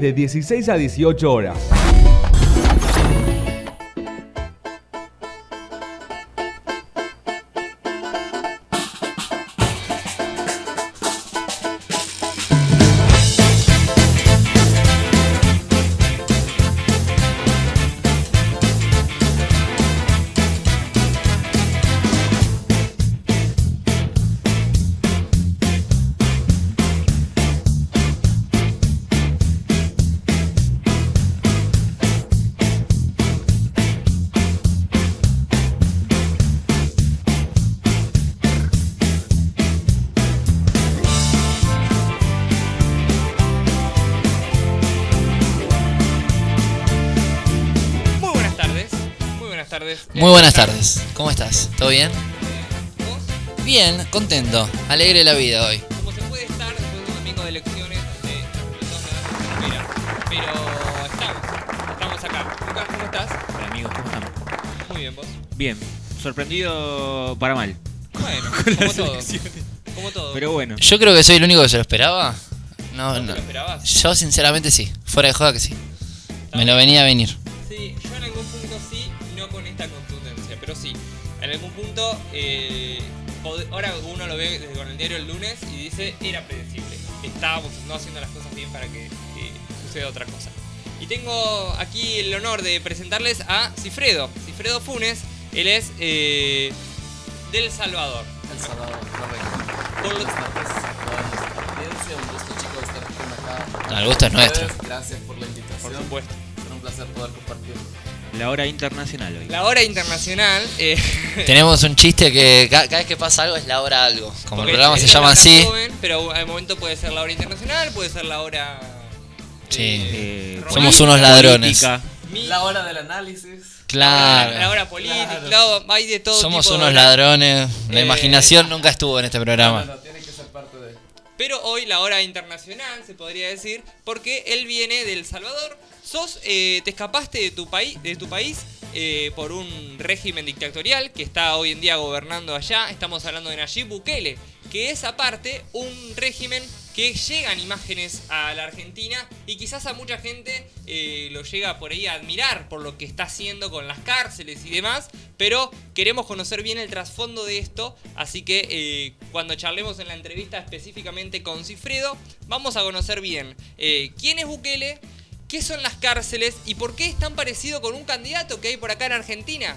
de 16 a 18 horas. Contento. Alegre la vida hoy. Como se puede estar después de un domingo de elecciones dos no mira, Pero estamos. Estamos acá. Lucas, ¿cómo estás? Hola amigos, ¿cómo están? Muy bien, vos. Bien, sorprendido para mal. Bueno, Con como las todo. elecciones. Como todo. Pero bueno, Yo creo que soy el único que se lo esperaba. No, ¿Vos te no. lo esperabas? Yo sinceramente sí. Fuera de joda que sí. Me lo venía a venir. era predecible. Estábamos no haciendo las cosas bien para que eh, suceda otra cosa. Y tengo aquí el honor de presentarles a Cifredo. Cifredo Funes, él es eh, del Salvador. El Salvador, correcto. Buenas tardes a toda nuestra. Un gusto, chicos, estar acá. El gusto es nuestro. Gracias por la invitación. Por supuesto. Un placer poder compartirlo la hora internacional hoy. La hora internacional. eh, Tenemos un chiste que ca- cada, vez que pasa algo es la hora algo. Como el programa se llama así. joven, pero al momento puede ser la hora internacional, puede ser la hora. Sí. Eh, Somos unos ladrones. política. La hora del análisis. La, la Claro. hora política, Claro. claro, hay de todo Somos tipo unos ladrones. La Eh, imaginación nunca estuvo en este No, programa. no, tiene que ser parte de. Pero hoy la hora internacional, se podría decir, porque él viene del Salvador. Sos, eh, te escapaste de tu país, de tu país eh, por un régimen dictatorial que está hoy en día gobernando allá. Estamos hablando de Nayib Bukele, que es aparte un régimen que llegan imágenes a la Argentina y quizás a mucha gente eh, lo llega por ahí a admirar por lo que está haciendo con las cárceles y demás, pero queremos conocer bien el trasfondo de esto, así que cuando charlemos en la entrevista específicamente con Cifredo, vamos a conocer bien quién es Bukele, qué son las cárceles y por qué es tan parecido con un candidato que hay por acá en Argentina.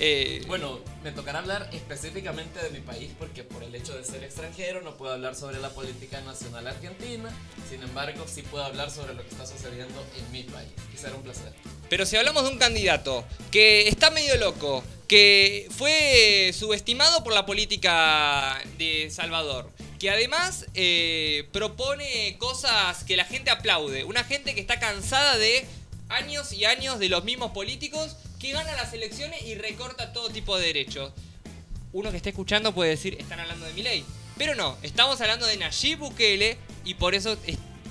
Eh, Bueno, me tocará hablar específicamente de mi país porque por el hecho de ser extranjero no puedo hablar sobre la política nacional argentina. Sin embargo, sí puedo hablar sobre lo que está sucediendo en mi país. Y será un placer. Pero si hablamos de un candidato que está medio loco, que fue subestimado por la política de Salvador, que además eh, propone cosas que la gente aplaude, una gente que está cansada de años y años de los mismos políticos que gana las elecciones y recorta todo tipo de derechos. Uno que esté escuchando puede decir, están hablando de Milei. Pero no, estamos hablando de Nayib Bukele y por eso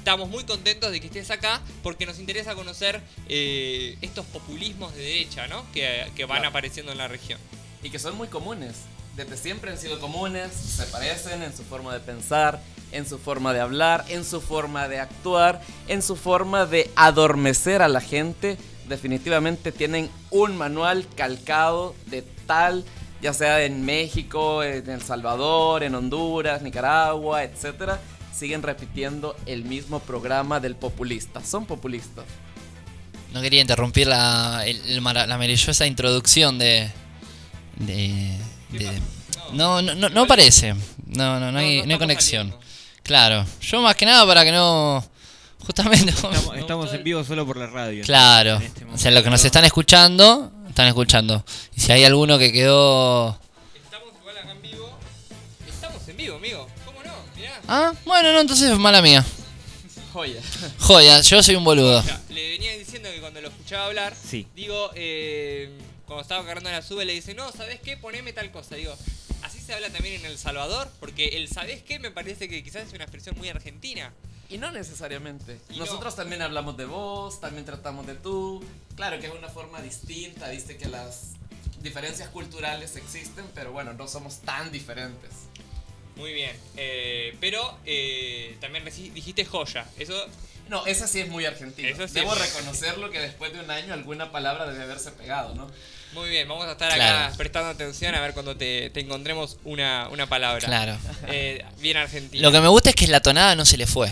estamos muy contentos de que estés acá porque nos interesa conocer eh, estos populismos de derecha, ¿no? Que, que van Claro. apareciendo en la región. y que son muy comunes. Desde siempre han sido comunes, se parecen en su forma de pensar, en su forma de hablar, en su forma de actuar, en su forma de adormecer a la gente. Definitivamente tienen un manual calcado de tal, ya sea en México, en El Salvador, en Honduras, Nicaragua, etcétera. Siguen repitiendo el mismo programa del populista. Son populistas. No quería interrumpir la, el- la maravillosa introducción de. de. de- no, no, no, no parece. No, no, no hay, no hay conexión. saliendo. Claro. Yo más que nada para que no. Justamente. Estamos, estamos en vivo solo por la radio. Claro. Este O sea, los que nos están escuchando, están escuchando. Y si hay alguno que quedó. Ah, bueno, no, entonces es mala mía. Joya. Joya, yo soy un boludo. Ya, le venía diciendo que cuando lo escuchaba hablar, Sí. digo, eh, cuando estaba agarrando la sube, le dice, no, ¿sabes qué? Poneme tal cosa. Digo, así se habla también en El Salvador, porque el ¿sabes qué? Me parece que quizás es una expresión muy argentina. Y no necesariamente. Y Nosotros también hablamos de vos, también tratamos de tú. Claro que es una forma distinta, viste que las diferencias culturales existen, pero bueno, no somos tan diferentes. Muy bien. eh, pero eh, también dijiste joya. Eso No, esa sí es muy argentina. Eso sí Debo es- reconocerlo que después de un año alguna palabra debe haberse pegado, ¿no? Muy bien, vamos a estar Claro. acá prestando atención a ver cuando te, te encontremos una, una palabra. Claro. Eh, bien argentina. Lo que me gusta es que la tonada no se le fue.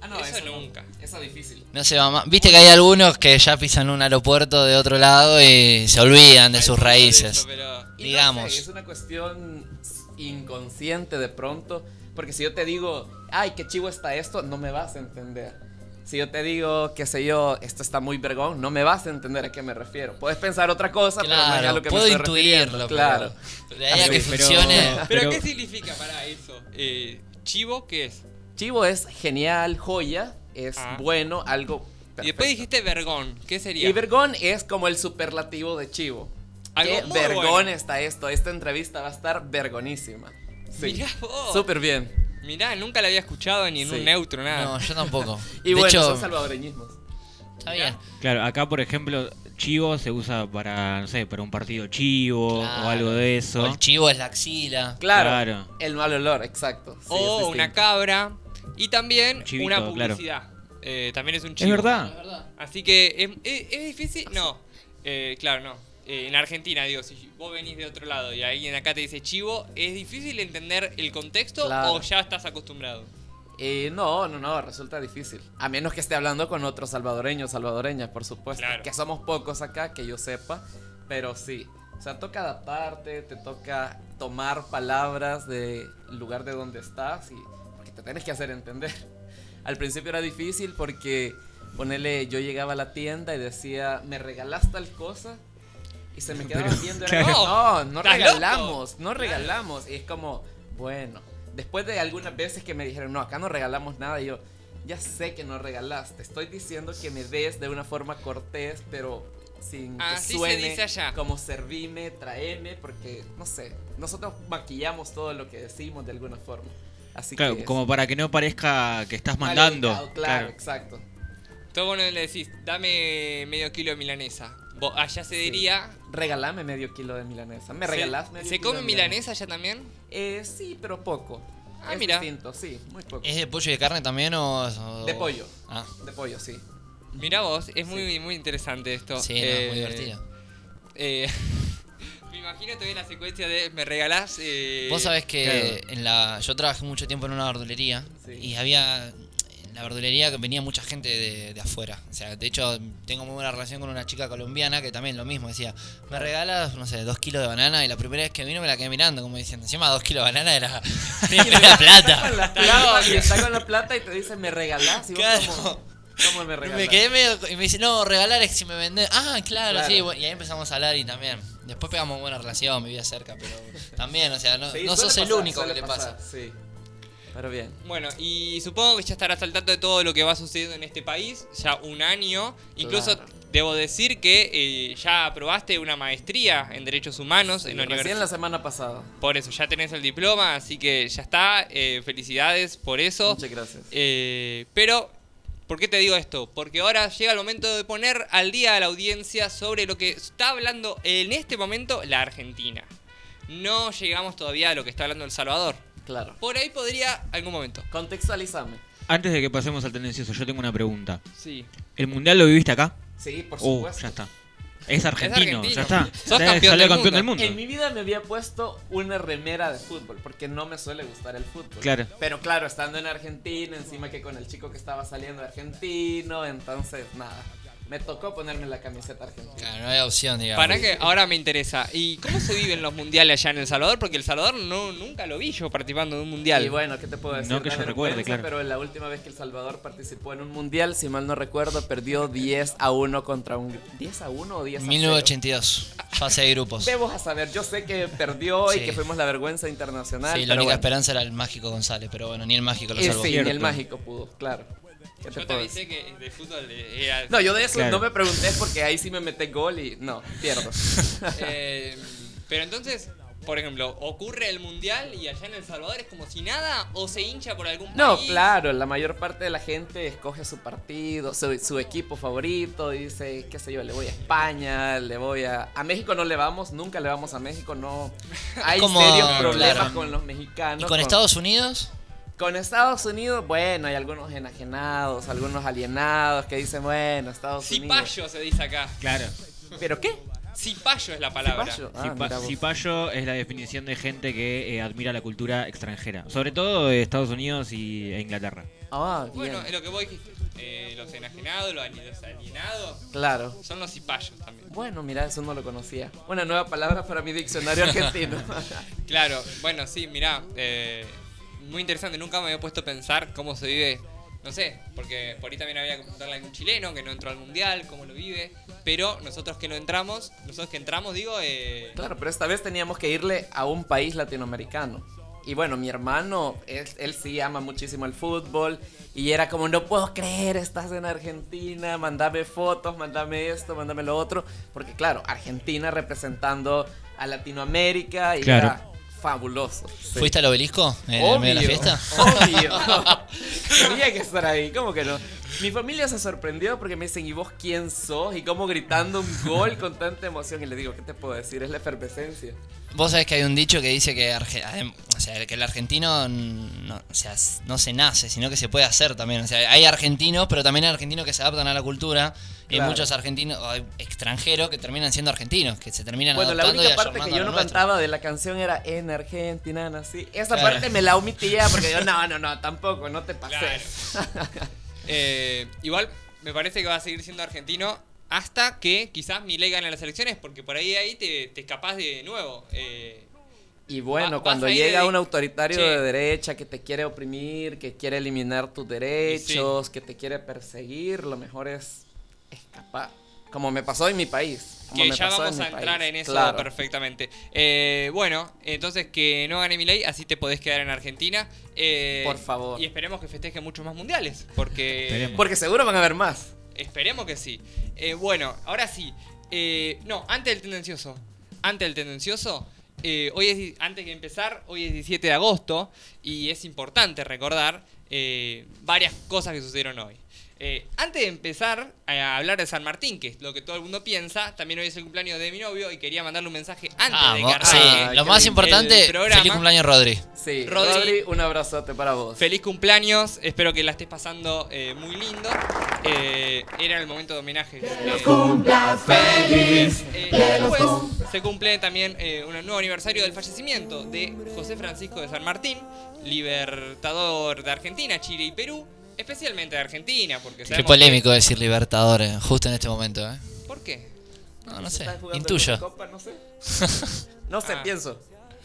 Ah, no, Eso eso, no. nunca. Esa difícil. No se va más. Viste que hay algunos que ya pisan un aeropuerto de otro lado y se olvidan de sus raíces. eso, pero- Digamos. No sé, es una cuestión inconsciente de pronto. Porque si yo te digo, ay, qué chivo está esto, no me vas a entender. Si yo te digo, qué sé yo, esto está muy vergón, no me vas a entender a qué me refiero. Puedes pensar otra cosa, pero no es lo que puedo me estoy refiriendo. intuirlo. Claro. Pero de ahí a Así que funcione. ¿Pero, Pero- qué significa para eso? Eh, ¿Chivo qué es? Chivo es genial, joya, es Ah. bueno, algo. Y después perfecto. dijiste vergón. ¿Qué sería? Y vergón es como el superlativo de chivo. Algo Qué vergón bueno. está esto. Esta entrevista va a estar vergonísima. Sí. Mirá vos. Súper bien. Mirá, nunca la había escuchado ni en Sí. un neutro, nada. No, yo tampoco. Y de bueno, hecho, son salvadoreñismos. está bien. Claro, acá por ejemplo, chivo se usa para, no sé, para un partido chivo Claro. o algo de O eso. el chivo es la axila. Claro, Claro. El mal olor, exacto. Sí, o es una cabra. Y también Un chivito, una claro. publicidad. Eh, también es un Es chivo. verdad. Así que es, es- es difícil. No, Eh, claro, no. Eh, en Argentina, digo, si vos venís de otro lado y alguien acá te dice chivo, ¿es difícil entender el contexto Claro. o ya estás acostumbrado? Eh, no, no, no, resulta difícil. A menos que esté hablando con otros salvadoreños, salvadoreñas, por supuesto. Claro. Que somos pocos acá, que yo sepa. Pero sí. O sea, toca adaptarte, te toca tomar palabras del lugar de donde estás y porque te tienes que hacer entender. Al principio era difícil porque, ponele, yo llegaba a la tienda y decía, ¿me regalas tal cosa? Y se me quedaban Pero, viendo. claro. era como, no, no ¿Estás regalamos, no regalamos. Y es como, bueno, después de algunas veces que me dijeron, no, acá no regalamos nada, y yo, ya sé que no regalaste. Estoy diciendo que me des de una forma cortés, pero sin Así que se suene dice allá. como servime, traeme, porque, no sé, nosotros maquillamos todo lo que decimos de alguna forma. Así Claro, que... como para que no parezca que estás mandando. educado, claro, exacto. Todo bueno le decís, dame medio kilo de milanesa. Allá se diría. Regalame medio kilo de milanesa. ¿Me ¿se- regalás medio ¿Se kilo come de milanesa allá también? Eh, sí, pero poco. Ah, es mira. distinto, sí, muy poco. ¿Es de pollo y de carne también o...? o- De pollo. Ah, De pollo, sí. Mirá vos, es muy, muy interesante esto. sí, no, Eh, muy divertido. eh, me imagino todavía la secuencia de me regalás. eh, Vos sabés que claro. en la, yo trabajé mucho tiempo en una verdulería Sí. y había la verdulería que venía mucha gente de, de afuera. O sea, de hecho tengo muy buena relación con una chica colombiana que también lo mismo decía, me regalas, no sé, dos kilos de banana y la primera vez que vino me la quedé mirando como diciendo, encima dos kilos de banana era, era plata. Con la plata, y está con la plata y te dice, ¿me regalás? Y vos Claro. como, ¿cómo me regalás? Me quedé medio, y me dice, no, regalar es si me vendés. Ah, claro, Claro. sí, bueno, y ahí empezamos a hablar y también. Después pegamos buena relación, vivía cerca, pero también, o sea, no, Sí, no sos el único que le pasar, pasa. Sí, pero bien. Bueno, y supongo que ya estarás al tanto de todo lo que va sucediendo en este país, ya un año. Incluso Claro. debo decir que eh, ya aprobaste una maestría en Derechos Humanos en la Recién universidad. la semana pasada. Por eso, ya tenés el diploma, así que ya está. eh, felicidades por eso. Muchas gracias. Eh, pero, ¿por qué te digo esto? Porque ahora llega el momento de poner al día a la audiencia sobre lo que está hablando en este momento la Argentina. No llegamos todavía a lo que está hablando El Salvador. Claro. Por ahí podría algún momento. Contextualizame. Antes de que pasemos al tendencioso, yo tengo una pregunta. Sí. ¿El mundial lo viviste acá? Sí, por Oh, supuesto. ya está. Es argentino, argentino. ya está. Sos Ya campeón salió del campeón del mundo. mundo. En mi vida me había puesto una remera de fútbol, porque no me suele gustar el fútbol. Claro. Pero claro, estando en Argentina, encima que con el chico que estaba saliendo argentino, entonces nada. Me tocó ponerme la camiseta argentina. Claro, no hay opción, digamos. Para que ahora me interesa. ¿Y cómo se viven los mundiales allá en El Salvador? Porque El Salvador no, nunca lo vi yo participando de un mundial. Y bueno, ¿qué te puedo decir? No que yo recuerde, claro. Pero la última vez que El Salvador participó en un mundial, si mal no recuerdo, perdió 10 a 1 contra un... ¿10 a 1 o 10 a 0? 1982, fase de grupos. Sí, Debemos a saber, yo sé que perdió y Sí. que fuimos la vergüenza internacional. la pero única bueno. esperanza era el mágico González, pero bueno, ni el mágico lo Eh, salvó. sí, ni el mágico pudo, claro. ¿Qué te Yo te avisé que de fútbol era... No, yo de eso Claro. no me pregunté porque ahí sí me meté gol y no, pierdo. Eh, pero entonces, por ejemplo, ¿ocurre el mundial y allá en El Salvador es como si nada? ¿O se hincha por algún No, país? claro, la mayor parte de la gente escoge su partido, su, su equipo favorito, dice, qué sé yo, le voy a España, le voy a... A México no le vamos, nunca le vamos a México, no... Hay Como- serios problemas claro. con los mexicanos. ¿Y con Estados Unidos? Con Estados Unidos, bueno, hay algunos enajenados, algunos alienados que dicen, bueno, Estados Unidos. Cipayo se dice acá. Claro. ¿Pero qué? Cipayo es la palabra. Cipayo. Ah, Cipa-. Cipayo es la definición de gente que eh, admira la cultura extranjera, sobre todo de Estados Unidos y, e Inglaterra. Ah, bien. Bueno, es lo que vos dijiste. Eh, los enajenados, los ali- los alienados, Claro. son los cipayos también. Bueno, mira, eso no lo conocía. Una nueva palabra para mi diccionario argentino. Claro, bueno, sí, mirá, eh, muy interesante, nunca me había puesto a pensar cómo se vive, no sé, porque por ahí también había que preguntarle a algún chileno que no entró al mundial, cómo lo vive, pero nosotros que no entramos, nosotros que entramos, digo, eh, claro, pero esta vez teníamos que irle a un país latinoamericano. Y bueno, mi hermano, él, él sí ama muchísimo el fútbol. Y era como, no puedo creer, estás en Argentina, mandame fotos, mandame esto, mandame lo otro. Porque claro, Argentina representando a Latinoamérica y Claro. era fabuloso. sí. ¿Fuiste al obelisco en el medio de la fiesta? Obvio. Tenía que estar ahí, ¿cómo que no? Mi familia se sorprendió porque me dicen, ¿y vos quién sos? Y como gritando un gol con tanta emoción. Y le digo, ¿qué te puedo decir? Es la efervescencia. Vos sabés que hay un dicho que dice que, Arge- o sea, que el argentino no, o sea, no se nace, sino que se puede hacer también. O sea, hay argentinos, pero también hay argentinos que se adaptan a la cultura. Y hay Claro. muchos argentinos, o extranjeros que terminan siendo argentinos, que se terminan Bueno, la única y parte que yo no cantaba de la canción era en Argentina, nací. Esa Claro. parte me la omitía porque yo, no, no, no, tampoco, no te pases. eh, igual me parece que va a seguir siendo argentino hasta que quizás Milei gane las elecciones, porque por ahí ahí te, te escapás de nuevo. eh, Y bueno, Va- cuando llega de- un autoritario Sí. de derecha que te quiere oprimir, que quiere eliminar tus derechos, que te quiere perseguir, lo mejor es escapar. Como me pasó en mi país. Como que me ya pasó vamos en a mi entrar país. en eso Claro. perfectamente. Eh, bueno, entonces que no gane Milei, así te podés quedar en Argentina. Eh, Por favor. Y esperemos que festeje muchos más mundiales, porque. Porque seguro van a haber más. esperemos que sí. Eh, bueno, ahora sí. Eh, no, antes del tendencioso. Antes del tendencioso. eh, hoy es, antes de empezar, hoy es 17 de agosto y es importante recordar eh, varias cosas que sucedieron hoy. Eh, antes de empezar a hablar de San Martín, que es lo que todo el mundo piensa, también hoy es el cumpleaños de mi novio y quería mandarle un mensaje antes Ah, de que sí, arranque Ay, lo más importante, feliz cumpleaños Rodri. Sí, Rodri. Rodri, un abrazote para vos. Feliz cumpleaños, espero que la estés pasando eh, muy lindo. Eh, era el momento de homenaje. Eh, feliz. eh, y después se cumple también eh, un nuevo aniversario del fallecimiento de José Francisco de San Martín, libertador de Argentina, Chile y Perú, especialmente de Argentina, porque Qué polémico decir Libertadores, justo en este momento, ¿eh? que- ¿Por qué? No, no sé, ¿Están jugando intuyo. Copa? No sé. no sé, Ah. pienso.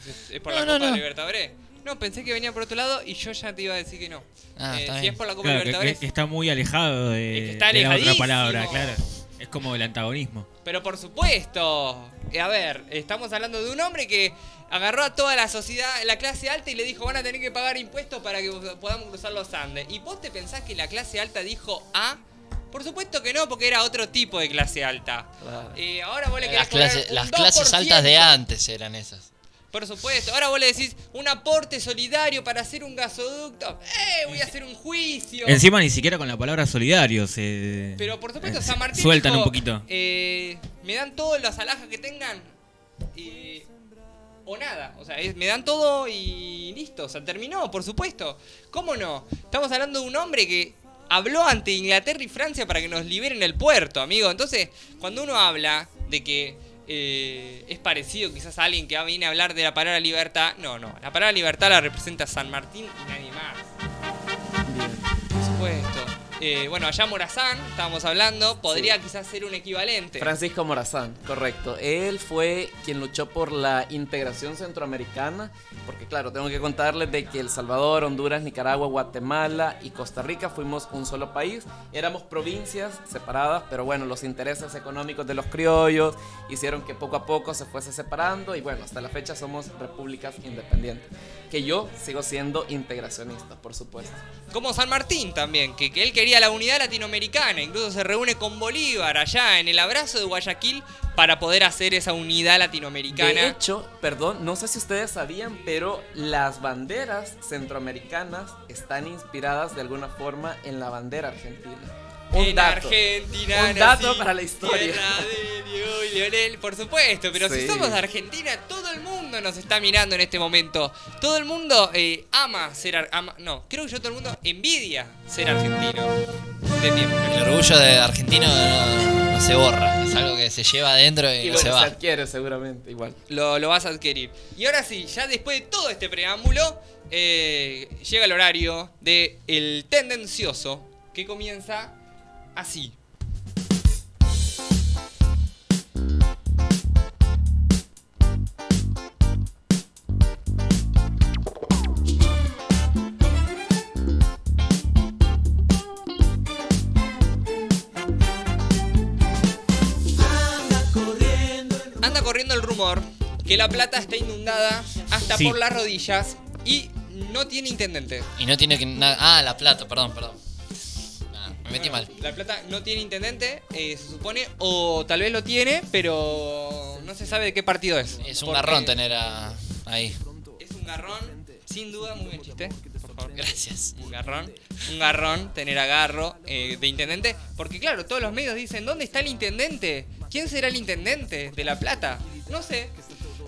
¿Es- ¿Es por No, la no, Copa no. Libertadores? No, pensé que venía por otro lado y yo ya te iba a decir que no. Ah, Eh, está si bien. es por la Copa Claro, que, Libertadores, que está muy alejado de, Es que está de la otra palabra, claro. Es como el antagonismo. Pero por supuesto. Eh, A ver, estamos hablando de un hombre que agarró a toda la sociedad, la clase alta y le dijo van a tener que pagar impuestos para que podamos cruzar los Andes. ¿Y vos te pensás que la clase alta dijo A? Por supuesto que no, porque era otro tipo de clase alta. Claro. Eh, ahora vos le Las, un las clases altas de 2%. antes eran esas. Por supuesto. Ahora vos le decís un aporte solidario para hacer un gasoducto. ¡Eh! Voy a hacer un juicio. Encima ni siquiera con la palabra solidario se. Pero por supuesto, eh, San Martín. Sueltan dijo, un poquito. eh, me dan todas las alhajas que tengan. eh, o nada. O sea, es- me dan todo y listo. O sea, terminó, por supuesto. ¿Cómo no? Estamos hablando de un hombre que habló ante Inglaterra y Francia para que nos liberen el puerto, amigo. Entonces, cuando uno habla de que eh, es parecido quizás a alguien que viene a hablar de la palabra libertad, no, no. La palabra libertad la representa San Martín y nadie Eh, bueno, allá Morazán, estábamos hablando, podría quizás ser un equivalente. Francisco Morazán, correcto. Él fue quien luchó por la integración centroamericana, porque claro, tengo que contarles de que El Salvador, Honduras, Nicaragua, Guatemala y Costa Rica fuimos un solo país. Éramos provincias separadas, pero bueno, los intereses económicos de los criollos hicieron que poco a poco se fuese separando y bueno, hasta la fecha somos repúblicas independientes. Que yo sigo siendo integracionista, por supuesto. Como San Martín también, que, que él quería la unidad latinoamericana, incluso se reúne con Bolívar allá en el abrazo de Guayaquil para poder hacer esa unidad De latinoamericana. hecho, perdón, no sé si ustedes sabían, pero las banderas centroamericanas están inspiradas de alguna forma en la bandera argentina. Un en dato. Argentina. Un dato nací, para la historia. de y por supuesto, pero si somos de Argentina, todo el mundo nos está mirando en este momento. Todo el mundo eh, ama ser ama- no, creo que yo todo el mundo envidia ser argentino. De tiempo. El orgullo de argentino no, no se borra. Es algo que se lleva adentro y, Y no bueno, se se, va. adquiere seguramente, igual. Lo, lo vas a adquirir. Y ahora sí, ya después de todo este preámbulo, eh, llega el horario de El Tendencioso, que comienza así. Anda corriendo el rumor que La Plata está inundada hasta Sí. por las rodillas y no tiene intendente. Y no tiene que nada. Ah, la plata, perdón, perdón. Me metí mal. La Plata no tiene intendente, eh, se supone, o tal vez lo tiene, pero no se sabe de qué partido es. Es un garrón tener a- ahí. Es un garrón, sin duda, muy buen chiste, por favor. Gracias. Un garrón, un garrón tener agarro eh, de intendente, porque claro, todos los medios dicen, ¿dónde está el intendente? ¿Quién será el intendente de La Plata? No sé.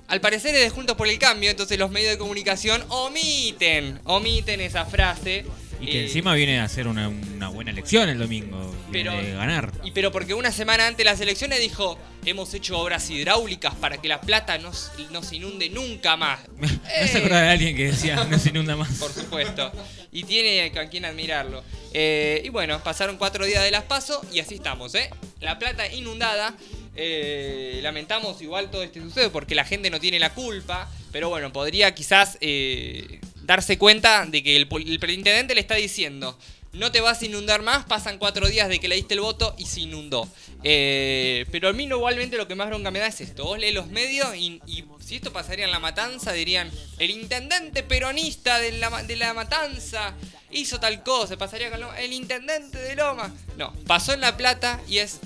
Al parecer es de Juntos por el Cambio, entonces los medios de comunicación omiten, omiten esa frase. Y que eh, encima viene a hacer una, una buena elección el domingo. Pero- de ganar. Y pero porque una semana antes de las elecciones dijo, hemos hecho obras hidráulicas para que la plata no, se inunde nunca más. ¿No se acordaba de alguien que decía no se inunda más? Por supuesto. Y tiene a quien admirarlo. Eh, y bueno, pasaron cuatro días de las paso y así estamos, ¿eh? La plata inundada. Eh, lamentamos igual todo este suceso porque la gente no tiene la culpa. Pero bueno, podría quizás eh, darse cuenta de que el, el le está diciendo. No te vas a inundar más, pasan cuatro días de que le diste el voto y se inundó. Eh, pero a mí igualmente lo que más bronca me da es esto. Vos lees los medios y, si esto pasaría en La Matanza dirían, el intendente peronista de la, de la Matanza hizo tal cosa, pasaría con el intendente de Loma. No, pasó en La Plata y es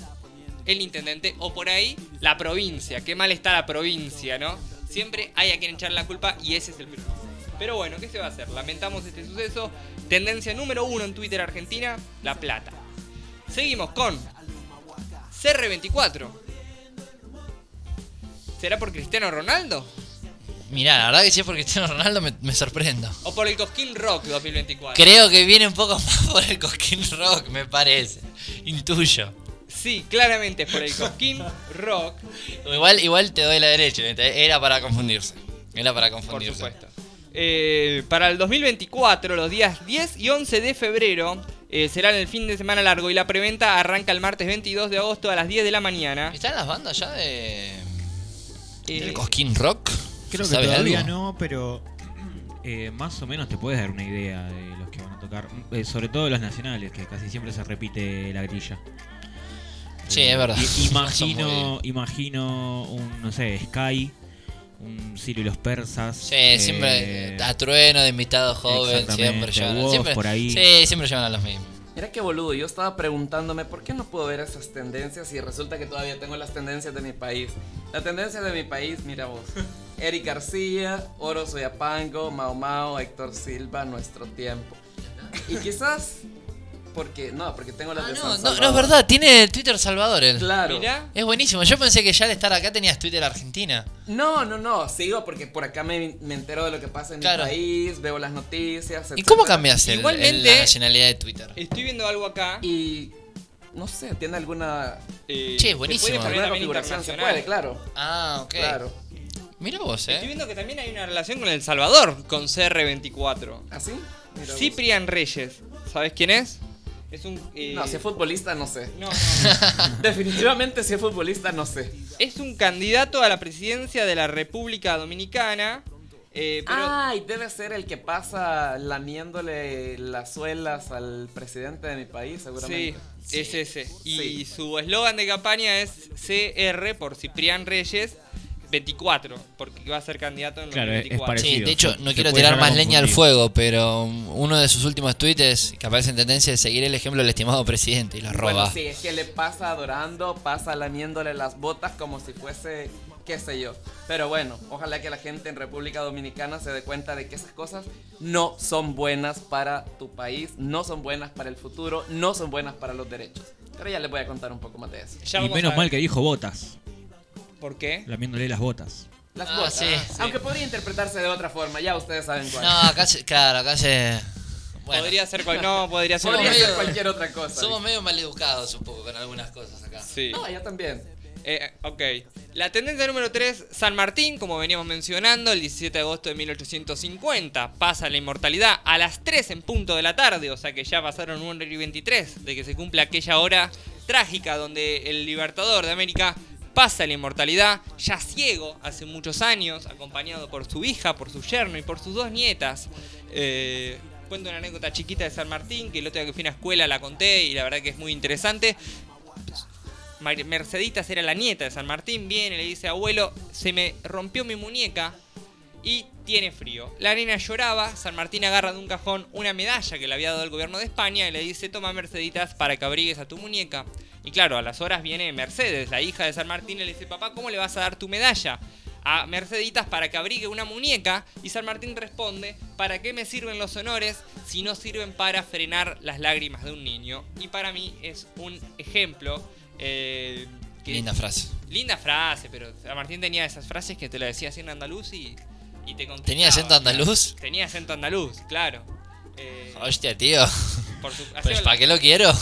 el intendente o por ahí la provincia. Qué mal está la provincia, ¿no? Siempre hay a quien echar la culpa y ese es el problema. Pero bueno, ¿qué se va a hacer? Lamentamos este suceso. Tendencia número uno en Twitter Argentina, La Plata. Seguimos con CR24. ¿Será por Cristiano Ronaldo? Mirá, la verdad que si es por Cristiano Ronaldo me, me sorprendo. ¿O por el Cosquín Rock 2024? Creo que viene un poco más por el Cosquín Rock, me parece. Intuyo. Sí, claramente es por el Cosquín Rock, Igual, igual te doy la derecha, era para confundirse. Era para por confundirse. supuesto. Eh, para el 2024, los días 10 y 11 de febrero, eh, será el fin de semana largo y la preventa arranca el martes 22 de agosto a las 10 de la mañana. ¿Están las bandas ya de. Eh, del Cosquín Rock? Creo ¿Se que todavía algo? no, pero eh, más o menos te puedes dar una idea de los que van a tocar. Eh, sobre todo los nacionales, que casi siempre se repite la grilla. Sí, es verdad. Imagino, muy- imagino un, no sé, Sky, un Ciro y los persas. Sí, siempre eh, a trueno de invitado joven, siempre llevan. Siempre, por ahí. Sí, siempre llevan a los mismos. Mira qué boludo, yo estaba preguntándome por qué no puedo ver esas tendencias y resulta que todavía tengo las tendencias de mi país. La tendencia de mi país, mira vos. Eric García, Oro Soyapango, Mao Mao, Héctor Silva, Nuestro Tiempo. Y quizás porque no, porque tengo las Ah, de no, San no, no es verdad, tiene Twitter Salvador él. Claro. Mirá, Es buenísimo. Yo pensé que ya al estar acá tenías Twitter Argentina. No, no, no, sigo porque por acá me, me entero de lo que pasa en Claro. mi país, veo las noticias. ¿Y cómo cambias el, Igualmente- el- la nacionalidad de Twitter? estoy viendo algo acá. Y no sé, tiene alguna eh, Che, buenísimo. puede poner alguna configuración, se puede, claro. Ah, ok. Claro. Mira vos, Estoy eh. viendo que también hay una relación con El Salvador, con CR24. ¿Así? Mira vos. Ciprian Reyes, ¿sabes quién es? Es un... eh, No, si es futbolista no sé. no, no. Definitivamente si es futbolista no sé. Es un candidato a la presidencia de la República Dominicana. eh, pero debe ser el que pasa lamiéndole las suelas al presidente de mi país, sí, seguramente. es ese. Y Sí. su eslogan de campaña es CR por Ciprián Reyes 24, porque va a ser candidato en Claro, es- es 2024. parecido. Sí, de hecho, no se quiero tirar más leña al fuego, pero um, uno de sus últimos tweets que aparece en tendencia es seguir el ejemplo del estimado presidente y la roba. Bueno, sí, es que le pasa adorando, pasa lamiéndole las botas como si fuese, qué sé yo. Pero bueno, ojalá que la gente en República Dominicana se dé cuenta de que esas cosas no son buenas para tu país, no son buenas para el futuro, no son buenas para los derechos. Pero ya les voy a contar un poco más de eso. Ya y menos mal que dijo botas. ¿Por qué? Lamiéndole las botas. Las Ah, botas. sí, sí. Aunque podría interpretarse de otra forma, ya ustedes saben cuál. No, acá se, claro, acá se. Bueno, Podría ser cual- no, podría ser podría cual- ser cualquier otra cosa. somos medio maleducados un poco con algunas cosas acá. Sí. No, yo también. Eh, ok. La tendencia número 3, San Martín, como veníamos mencionando, el 17 de agosto de 1850. Pasa la inmortalidad a las 3 en punto de la tarde, o sea que ya pasaron 1 y 23 de que se cumple aquella hora trágica donde el libertador de América pasa la inmortalidad, ya ciego hace muchos años, acompañado por su hija, por su yerno y por sus dos nietas. Eh, cuento una anécdota chiquita de San Martín, que el otro día que fui a una escuela la conté y la verdad que es muy interesante. Merceditas era la nieta de San Martín, viene y le dice, abuelo, se me rompió mi muñeca y tiene frío. La nena lloraba, San Martín agarra de un cajón una medalla que le había dado el gobierno de España y le dice, toma Merceditas para que abrigues a tu muñeca. Y claro, a las horas viene Mercedes, la hija de San Martín, y le dice, papá, ¿cómo le vas a dar tu medalla? A Merceditas para que abrigue una muñeca y San Martín responde, ¿para qué me sirven los honores si no sirven para frenar las lágrimas de un niño? Y para mí es un ejemplo eh, que- Linda frase. Linda frase, pero San Martín tenía esas frases que te la decía así en andaluz y, y te conquistaba. ¿Tenía acento andaluz? Tenía acento andaluz, claro. Eh, Hostia, tío. por su, Pues ¿para qué lo quiero?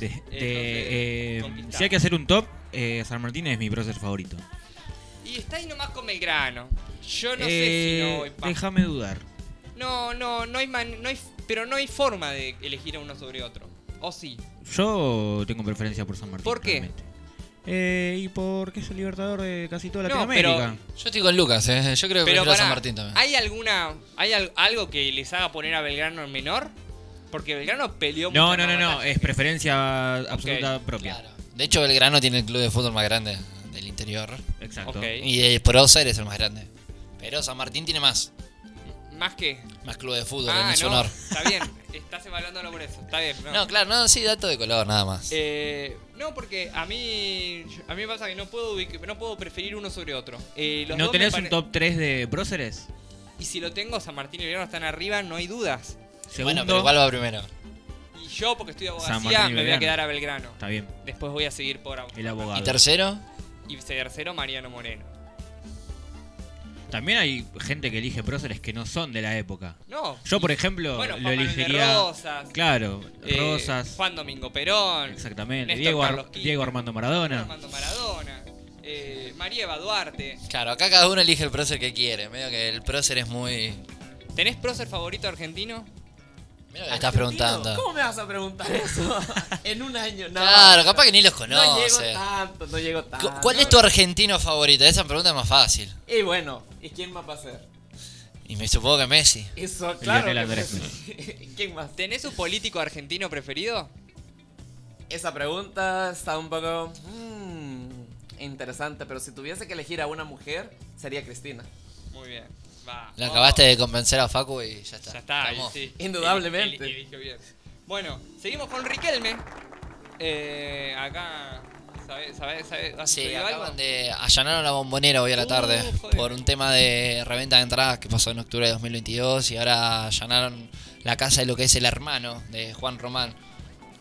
De- de, eh, conquistado. si hay que hacer un top, eh, San Martín es mi prócer favorito. Y está ahí nomás con Belgrano. Yo no sé si Eh, no voy pa- déjame dudar. No, no, no hay, man- no hay pero no hay forma de elegir a uno sobre otro. ¿O sí? Yo tengo preferencia por San Martín. ¿Por qué? realmente. Eh, y porque es el libertador de casi toda No, Latinoamérica. Yo estoy con Lucas, ¿eh? Yo creo que Pero prefiero a San pará, Martín también. ¿hay alguna hay al- algo que les haga poner a Belgrano en menor? Porque Belgrano peleó No, no, no, no, es preferencia absoluta propia. Claro. De hecho, Belgrano tiene el club de fútbol más grande del interior. Exacto. Ok. Y de Prócer es el más grande. Pero San Martín tiene más. ¿Más que? Más club de fútbol Ah, en su no, honor. está bien. Estás evaluándolo por eso. Está bien. No, No, claro, no, sí, dato de color, nada más. Eh, no, porque a mí a mí me pasa que no puedo no puedo preferir uno sobre otro. Eh, los ¿No tenés un top 3 de próceres? Y si lo tengo, San Martín y Belgrano están arriba, no hay dudas. Segundo, bueno, pero ¿cuál va primero? Y yo, porque estoy de abogacía, me voy a quedar a Belgrano. Está bien, Después voy a seguir por el abogado. ¿Y tercero? Y tercero, Mariano Moreno. También hay gente que elige próceres que no son de la época. No. Yo, por y- ejemplo, bueno, lo Manuel de elegiría. Rosas, Claro, eh, Rosas. Juan Domingo Perón. Exactamente. Néstor Diego, Ar- Carlos Diego Armando Maradona. Armando Maradona. eh, María Eva Duarte. Claro, acá cada uno elige el prócer que quiere. Medio que el prócer es muy. ¿Tenés prócer favorito argentino? Mira que estás preguntando. ¿Cómo me vas a preguntar eso? en un año, no. Claro, capaz que ni los No llego tanto, no llego tanto. ¿Cuál es tu argentino favorito? Esa pregunta es más fácil. Y bueno, ¿y quién más va a ser? Y me supongo que Messi. Eso, claro. Que sí. ¿Quién más? ¿Tenés un político argentino preferido? Esa pregunta está un poco mm, interesante, pero si tuviese que elegir a una mujer, sería Cristina. Muy bien. Va. Le Oh, acabaste de convencer a Facu y ya está. Ya está, sí. Indudablemente. Bien. Bueno, seguimos con Riquelme. Eh, acá. ¿Sabes? ¿Sabes? ¿Sabes? ¿Has Sí, algo? acaban de allanaron la bombonera hoy a la Uh, tarde por un tema de reventa de entradas que pasó en octubre de 2022 y ahora allanaron la casa de lo que es el hermano de Juan Román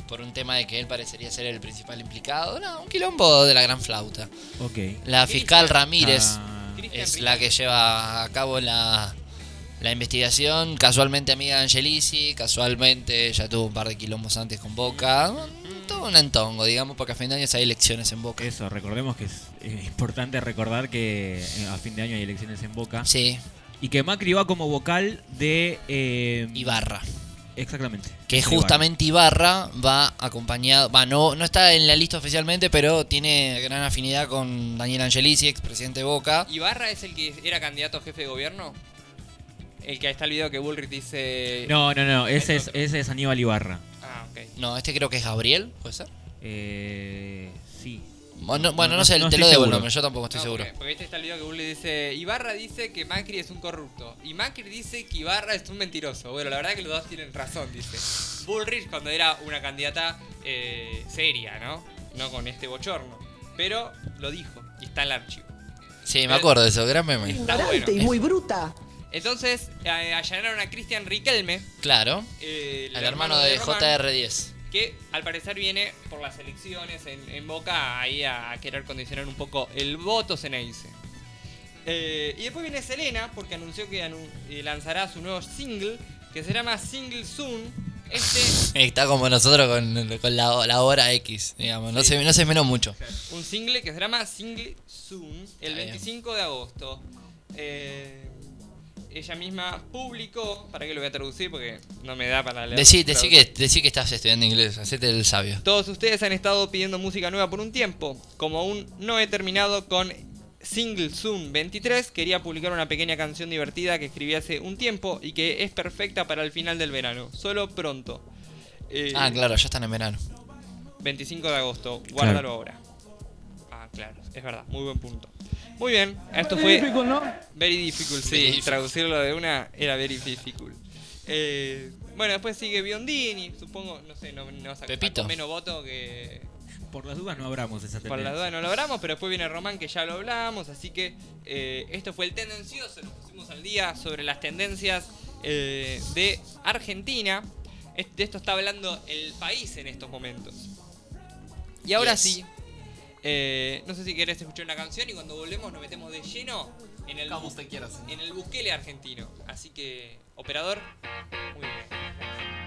por un tema de que él parecería ser el principal implicado. No, un quilombo de la gran flauta. Ok. La fiscal Ramírez Ah, es la que lleva a cabo la, la investigación. Casualmente amiga de Angelici, casualmente ya tuvo un par de quilombos antes con Boca. Todo un entongo, digamos, porque a fin de año hay elecciones en Boca. eso, recordemos que es importante recordar que eh, a fin de año hay elecciones en Boca. Sí, Y que Macri va como vocal de. eh, Ibarra. Exactamente. Que justamente Ibarra va acompañado, va, no, no está en la lista oficialmente, pero tiene gran afinidad con Daniel Angelici, expresidente de Boca. ¿Ibarra es el que era candidato a jefe de gobierno? El que ahí está el video que Bullrich dice. No, no, no. Ese es, ese es Aníbal Ibarra. Ah, ok. No, este creo que es Gabriel, ¿puede ser? Eh, sí. Bueno, bueno, no, no- sé, no te estoy lo debo el seguro. nombre, yo tampoco estoy No, seguro. Porque, porque este está el video que Bullrich dice. Ibarra dice que Macri es un corrupto. Y Macri dice que Ibarra es un mentiroso. Bueno, la verdad que los dos tienen razón, dice. Bullrich cuando era una candidata eh, seria, ¿no? No con este bochorno. Pero lo dijo y está en el archivo. Sí, me acuerdo de eso, gran meme. Está ignorante bueno. y muy bruta. Entonces, eh, allanaron a Cristian Riquelme. Claro, eh, el hermano de Román, JR10. Que al parecer viene por las elecciones en, en Boca ahí a, querer condicionar un poco el voto Ceneice. Eh, y después viene Selena porque anunció que anu- eh, lanzará su nuevo single que se llama Single Soon. Este, Está como nosotros con, con la, la hora X, digamos. No, Sí. se, no se menos mucho. un single que se llama Single Soon el Está bien. 25 de agosto. Eh, ella misma publicó, para que lo voy a traducir porque no me da para leer. Decí, decí que, decí que estás estudiando inglés, hacete el sabio. Todos ustedes han estado pidiendo música nueva por un tiempo. Como aún no he terminado con Single Soon 23, quería publicar una pequeña canción divertida que escribí hace un tiempo y que es perfecta para el final del verano. Solo pronto. Eh, Ah, claro, ya están en verano. 25 de agosto, guárdalo ahora. Ah, claro, es verdad, muy buen punto. Muy bien, esto fue very difficult, sí, Very difficult. traducirlo de una era very difficult. Eh, bueno, después sigue Biondini, supongo, no sé, no, no Pepito. menos voto que Por las dudas no abramos esa por tendencia. la duda no lo hablamos, pero después viene Román que ya lo hablamos, así que eh, esto fue el tendencioso, nos pusimos al día sobre las tendencias eh, de Argentina. De esto está hablando el país en estos momentos. Y ahora Yes. sí, eh, no sé si querés escuchar una canción y cuando volvemos nos metemos de lleno en el, Como bu- usted quiera, señor. en el buquele argentino. Así que, operador, muy bien.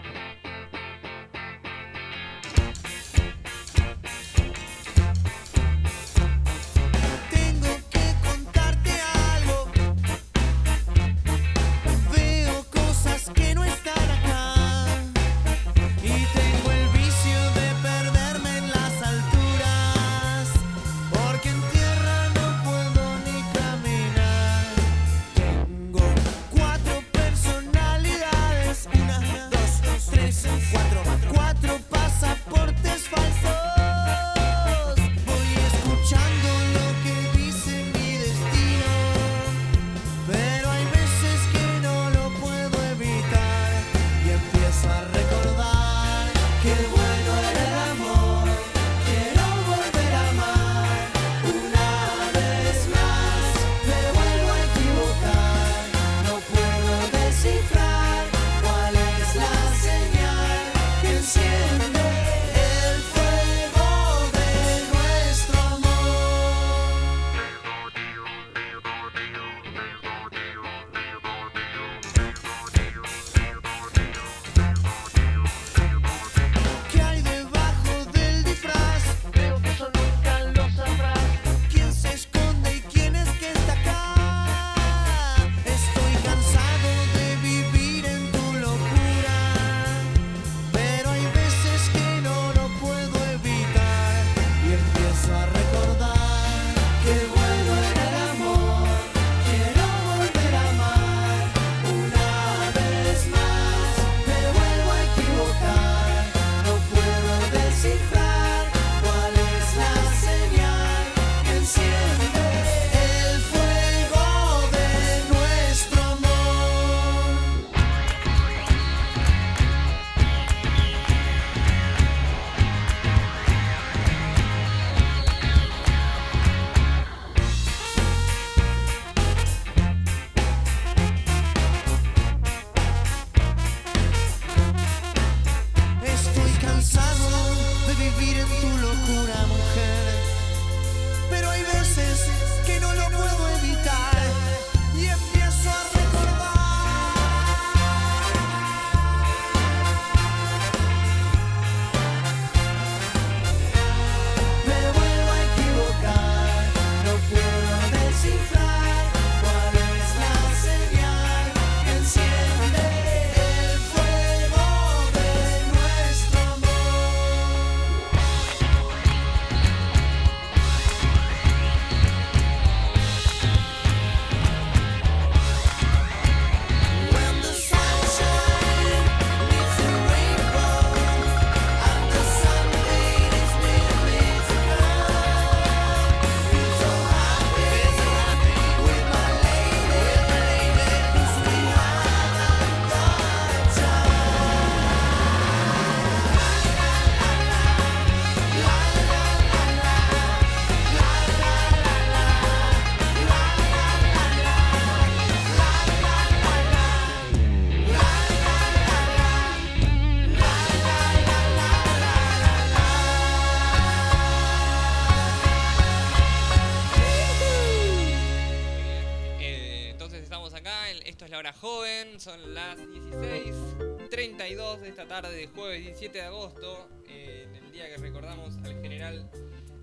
Esto es La Hora Joven. Son las 16.32 de esta tarde de jueves 17 de agosto. eh, en el día que recordamos al general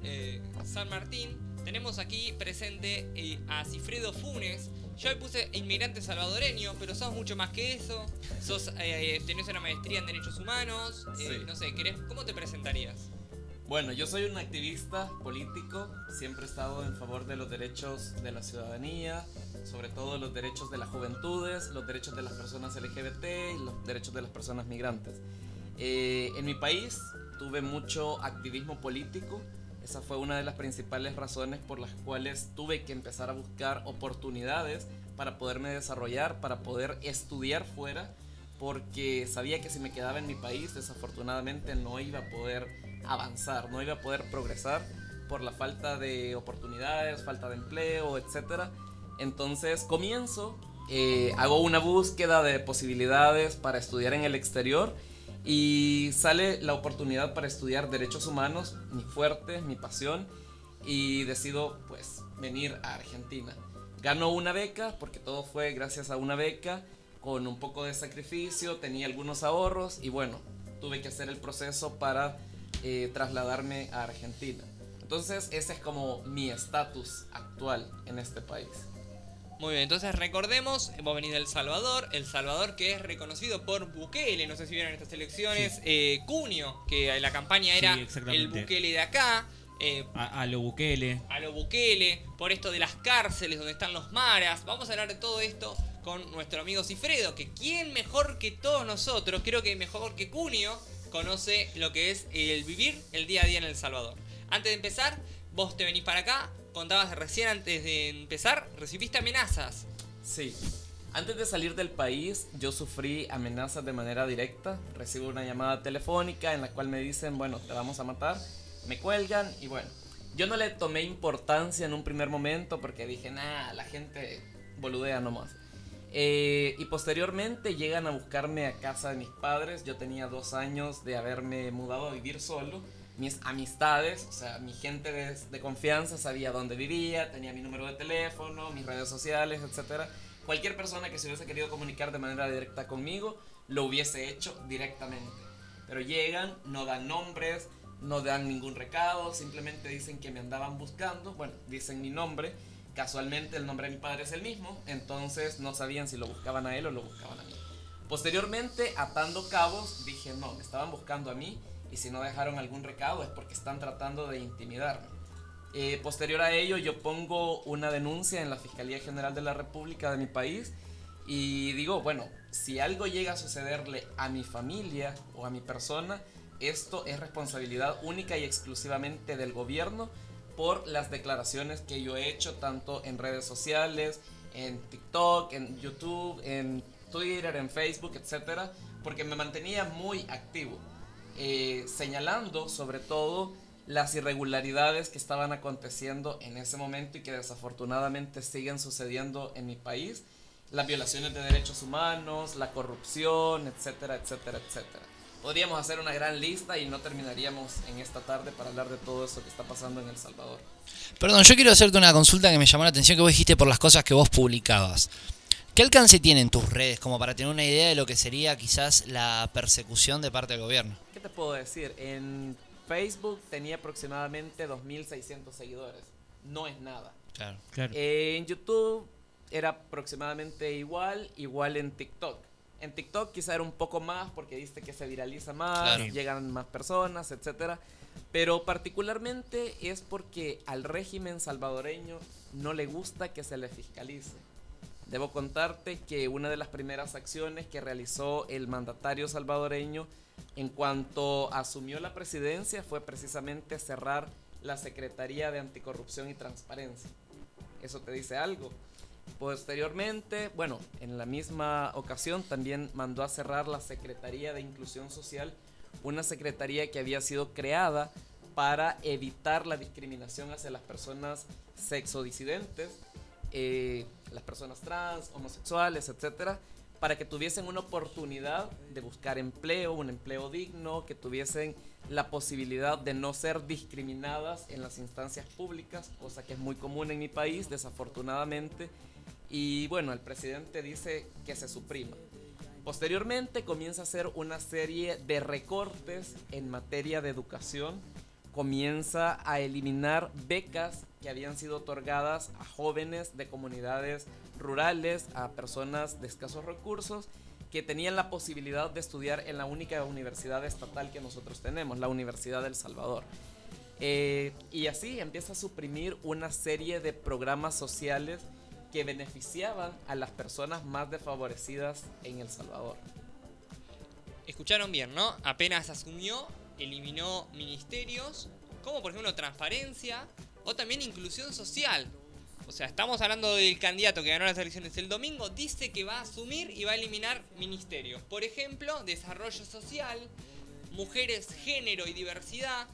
eh, San Martín. Tenemos aquí presente eh, a Cifredo Funes. Yo le puse inmigrante salvadoreño, pero sos mucho más que eso. Sos, tenés una maestría en Derechos Humanos. Sí. No sé, ¿querés, ¿cómo te presentarías? Bueno, yo soy un activista político, siempre he estado en favor de los derechos de la ciudadanía, sobre todo los derechos de las juventudes, los derechos de las personas LGBT y los derechos de las personas migrantes. Eh, en mi país tuve mucho activismo político, esa fue una de las principales razones por las cuales tuve que empezar a buscar oportunidades para poderme desarrollar, para poder estudiar fuera, porque sabía que si me quedaba en mi país, desafortunadamente no iba a poder avanzar, no iba a poder progresar por la falta de oportunidades, falta de empleo, etc. Entonces comienzo, eh, hago una búsqueda de posibilidades para estudiar en el exterior y sale la oportunidad para estudiar derechos humanos, mi fuerte, mi pasión, y decido pues venir a Argentina. Gano una beca, porque todo fue gracias a una beca, con un poco de sacrificio, tenía algunos ahorros y bueno, tuve que hacer el proceso para eh, trasladarme a Argentina. Entonces ese es como mi estatus actual en este país. Muy bien, entonces recordemos, vos venís del Salvador, El Salvador que es reconocido por Bukele, no sé si vieron estas elecciones, eh, Cunio, que la campaña era Sí, el Bukele de acá, eh, A, a lo Bukele. a lo Bukele, por esto de las cárceles donde están los maras. Vamos a hablar de todo esto con nuestro amigo Cifredo, que quién mejor que todos nosotros, creo que mejor que Cunio, conoce lo que es el vivir el día a día en El Salvador. Antes de empezar, vos te venís para acá, contabas recién antes de empezar, recibiste amenazas. Sí. Antes de salir del país, yo sufrí amenazas de manera directa. Recibo una llamada telefónica en la cual me dicen, bueno, te vamos a matar. Me cuelgan y bueno, yo no le tomé importancia en un primer momento porque dije, nah, la gente boludea nomás. Eh, y posteriormente llegan a buscarme a casa de mis padres. Yo tenía dos años de haberme mudado a vivir solo. Mis amistades, o sea, mi gente de, de confianza sabía dónde vivía, tenía mi número de teléfono, mis redes sociales, etc. Cualquier persona que se hubiese querido comunicar de manera directa conmigo, lo hubiese hecho directamente. Pero llegan, no dan nombres, no dan ningún recado, simplemente dicen que me andaban buscando, bueno, dicen mi nombre, casualmente el nombre de mi padre es el mismo, entonces no sabían si lo buscaban a él o lo buscaban a mí. Posteriormente, atando cabos, dije, no, me estaban buscando a mí y si no dejaron algún recado es porque están tratando de intimidarme. Eh, posterior a ello, yo pongo una denuncia en la Fiscalía General de la República de mi país y digo, bueno, si algo llega a sucederle a mi familia o a mi persona, esto es responsabilidad única y exclusivamente del gobierno por las declaraciones que yo he hecho tanto en redes sociales, en TikTok, en YouTube, en Twitter, en Facebook, etcétera, porque me mantenía muy activo, eh, señalando sobre todo las irregularidades que estaban aconteciendo en ese momento y que desafortunadamente siguen sucediendo en mi país, las violaciones de derechos humanos, la corrupción, etcétera, etcétera, etcétera. Podríamos hacer una gran lista y no terminaríamos en esta tarde para hablar de todo eso que está pasando en El Salvador. Perdón, yo quiero hacerte una consulta que me llamó la atención que vos dijiste por las cosas que vos publicabas. ¿Qué alcance tienen tus redes como para tener una idea de lo que sería quizás la persecución de parte del gobierno? ¿Qué te puedo decir? En Facebook tenía aproximadamente 2.600 seguidores. No es nada. Claro. Claro. En YouTube era aproximadamente igual, igual en TikTok. En TikTok quizá era un poco más porque viste que se viraliza más, Claro. llegan más personas, etcétera. Pero particularmente es porque al régimen salvadoreño no le gusta que se le fiscalice. Debo contarte que una de las primeras acciones que realizó el mandatario salvadoreño en cuanto asumió la presidencia fue precisamente cerrar la Secretaría de Anticorrupción y Transparencia. Eso te dice algo. Posteriormente, bueno, en la misma ocasión también mandó a cerrar la Secretaría de Inclusión Social, una secretaría que había sido creada para evitar la discriminación hacia las personas sexodisidentes, eh, las personas trans, homosexuales, etcétera, para que tuviesen una oportunidad de buscar empleo, un empleo digno, que tuviesen la posibilidad de no ser discriminadas en las instancias públicas, cosa que es muy común en mi país, desafortunadamente. Y bueno, el presidente dice que se suprima. Posteriormente comienza a hacer una serie de recortes en materia de educación, comienza a eliminar becas que habían sido otorgadas a jóvenes de comunidades rurales, a personas de escasos recursos, que tenían la posibilidad de estudiar en la única universidad estatal que nosotros tenemos, la Universidad del Salvador. Eh, y así empieza a suprimir una serie de programas sociales que beneficiaban a las personas más desfavorecidas en El Salvador. Escucharon bien, ¿no? Apenas asumió, eliminó ministerios, como por ejemplo transparencia o también inclusión social. O sea, estamos hablando del candidato que ganó las elecciones el domingo, dice que va a asumir y va a eliminar ministerios. Por ejemplo, desarrollo social, mujeres, género y diversidad.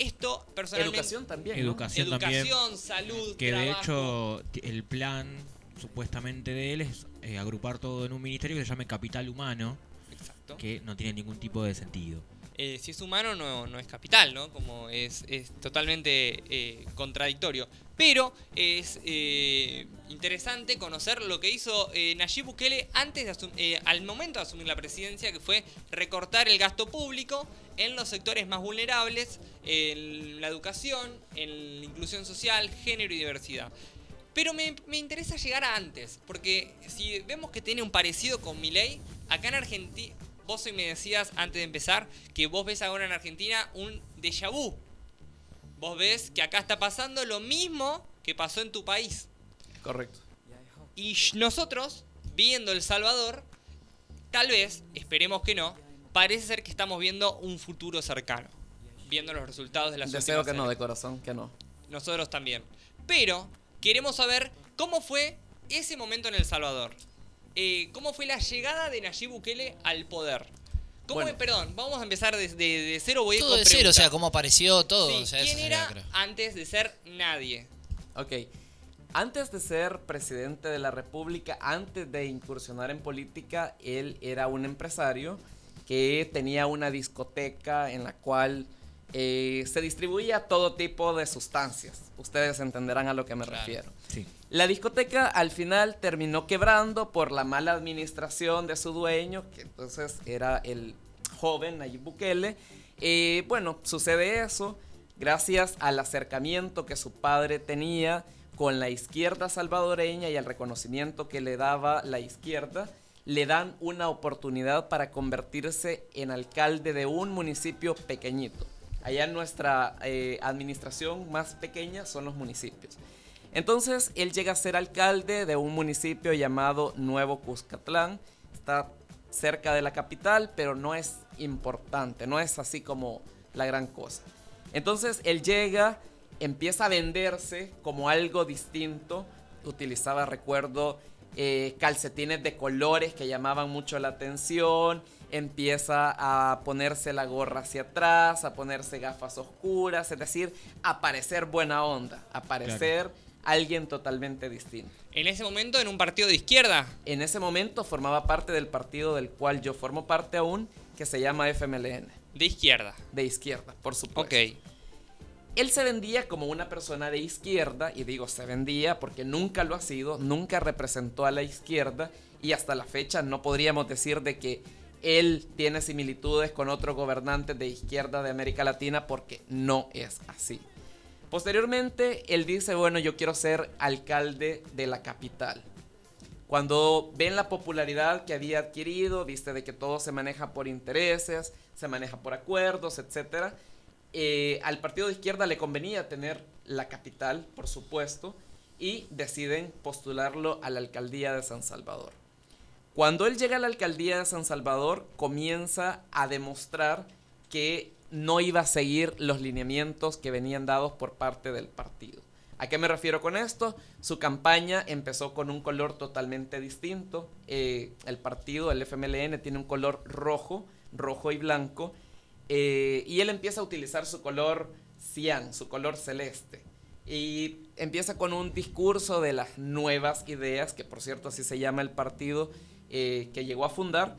Esto personalmente... Educación también. ¿no? Educación también. Educación, salud, Que de hecho el plan supuestamente de él es eh, agrupar todo en un ministerio que se llame Capital Humano, Exacto. que no tiene ningún tipo de sentido. eh, si es humano no, no es capital, ¿no? Como es, es totalmente eh, contradictorio. Pero es eh, interesante conocer lo que hizo eh, Nayib Bukele antes de eh, al momento de asumir la presidencia, que fue recortar el gasto público en los sectores más vulnerables, en la educación, en la inclusión social, género y diversidad. Pero me, me interesa llegar a antes, porque si vemos que tiene un parecido con Milei, acá en Argentina, vos hoy me decías antes de empezar que vos ves ahora en Argentina un déjà vu. Vos ves que acá está pasando lo mismo que pasó en tu país. Correcto. Y nosotros, viendo El Salvador, tal vez, esperemos que no, parece ser que estamos viendo un futuro cercano. Viendo los resultados de las Deseo últimas que no, de corazón, que no. Nosotros también. Pero queremos saber cómo fue ese momento en El Salvador. Eh, ¿Cómo fue la llegada de Nayib Bukele al poder? ¿Cómo Bueno. perdón, vamos a empezar desde de, de cero. Voy Todo de cero, o sea, cómo apareció todo. Sí, o sea, ¿Quién era creo. antes de ser nadie? Ok. Antes de ser presidente de la República, antes de incursionar en política, él era un empresario que tenía una discoteca en la cual eh, se distribuía todo tipo de sustancias. Ustedes entenderán a lo que me Claro. refiero. Sí. La discoteca al final terminó quebrando por la mala administración de su dueño, que entonces era el joven Nayib Bukele. Eh, bueno, sucede eso gracias al acercamiento que su padre tenía con la izquierda salvadoreña y al reconocimiento que le daba la izquierda, le dan una oportunidad para convertirse en alcalde de un municipio pequeñito. Allá en nuestra eh, administración más pequeña son los municipios. Entonces él llega a ser alcalde de un municipio llamado Nuevo Cuscatlán. Está cerca de la capital, pero no es importante, no es así como la gran cosa. Entonces él llega, empieza a venderse como algo distinto. Utilizaba, recuerdo, eh, calcetines de colores que llamaban mucho la atención. Empieza a ponerse la gorra hacia atrás, a ponerse gafas oscuras, es decir, a parecer buena onda, a parecer alguien totalmente distinto. En ese momento en un partido de izquierda. En ese momento formaba parte del partido del cual yo formo parte aún, que se llama FMLN, De izquierda. de izquierda, por supuesto. Ok. Él se vendía como una persona de izquierda, y digo se vendía porque nunca lo ha sido, nunca representó a la izquierda, y hasta la fecha no podríamos decir de que él tiene similitudes con otros gobernantes de izquierda de América Latina porque no es así. Posteriormente, él dice, bueno, yo quiero ser alcalde de la capital. Cuando ven la popularidad que había adquirido, viste de que todo se maneja por intereses, se maneja por acuerdos, etc. eh, al partido de izquierda le convenía tener la capital, por supuesto, y deciden postularlo a la alcaldía de San Salvador. Cuando él llega a la alcaldía de San Salvador, comienza a demostrar que no iba a seguir los lineamientos que venían dados por parte del partido. ¿A qué me refiero con esto? Su campaña empezó con un color totalmente distinto. Eh, el partido, el FMLN, tiene un color rojo, rojo y blanco. Eh, y él empieza a utilizar su color cian, su color celeste. Y empieza con un discurso de las nuevas ideas, que por cierto así se llama el partido eh, que llegó a fundar.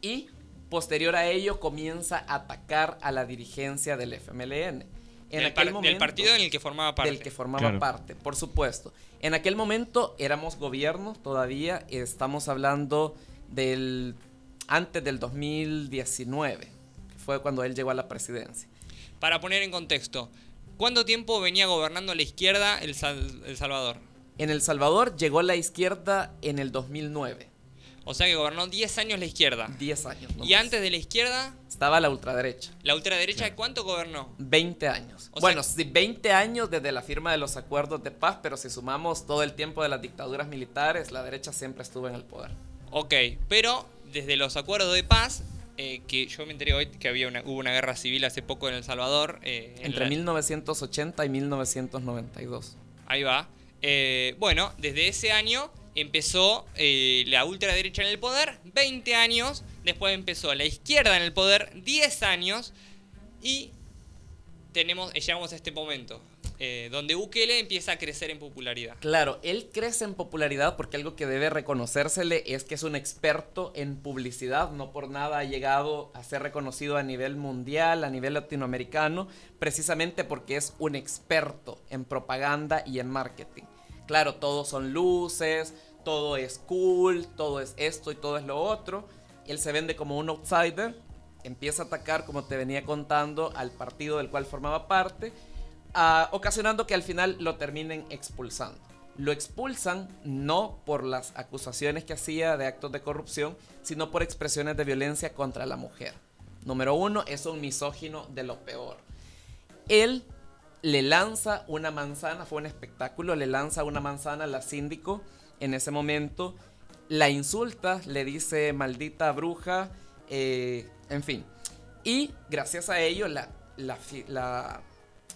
Y posterior a ello comienza a atacar a la dirigencia del FMLN. En del, aquel par- del momento- partido en el que formaba parte. del que formaba Claro. parte, por supuesto. En aquel momento éramos gobierno todavía, estamos hablando del antes del 2019, que fue cuando él llegó a la presidencia. Para poner en contexto, ¿cuánto tiempo venía gobernando la izquierda El, Sal- El Salvador? En El Salvador llegó la izquierda en el 2009, O sea que gobernó 10 años la izquierda. 10 años. Y antes de la izquierda, estaba la ultraderecha. la ultraderecha, ¿cuánto gobernó? 20 años. O bueno, sí, 20 años desde la firma de los acuerdos de paz, pero si sumamos todo el tiempo de las dictaduras militares, la derecha siempre estuvo en el poder. Ok, pero desde los acuerdos de paz, eh, que yo me enteré hoy que había una, hubo una guerra civil hace poco en El Salvador. eh, en Entre la- 1980 y 1992. Ahí va. Eh, bueno, desde ese año empezó la ultraderecha en el poder, 20 años. Después empezó la izquierda en el poder, 10 años. Y tenemos, llegamos a este momento, eh, donde Bukele empieza a crecer en popularidad. Claro, él crece en popularidad porque algo que debe reconocérsele es que es un experto en publicidad, no por nada ha llegado a ser reconocido a nivel mundial, a nivel latinoamericano, precisamente porque es un experto en propaganda y en marketing. Claro, todos son luces, todo es cool, todo es esto y todo es lo otro. Él se vende como un outsider, empieza a atacar, como te venía contando, al partido del cual formaba parte ah, ocasionando que al final lo terminen expulsando. Lo expulsan no por las acusaciones que hacía de actos de corrupción, sino por expresiones de violencia contra la mujer. Número uno, es un misógino de lo peor. Él le lanza una manzana, fue un espectáculo, le lanza una manzana a la síndico en ese momento, la insulta, le dice maldita bruja, eh, en fin. Y gracias a ello la,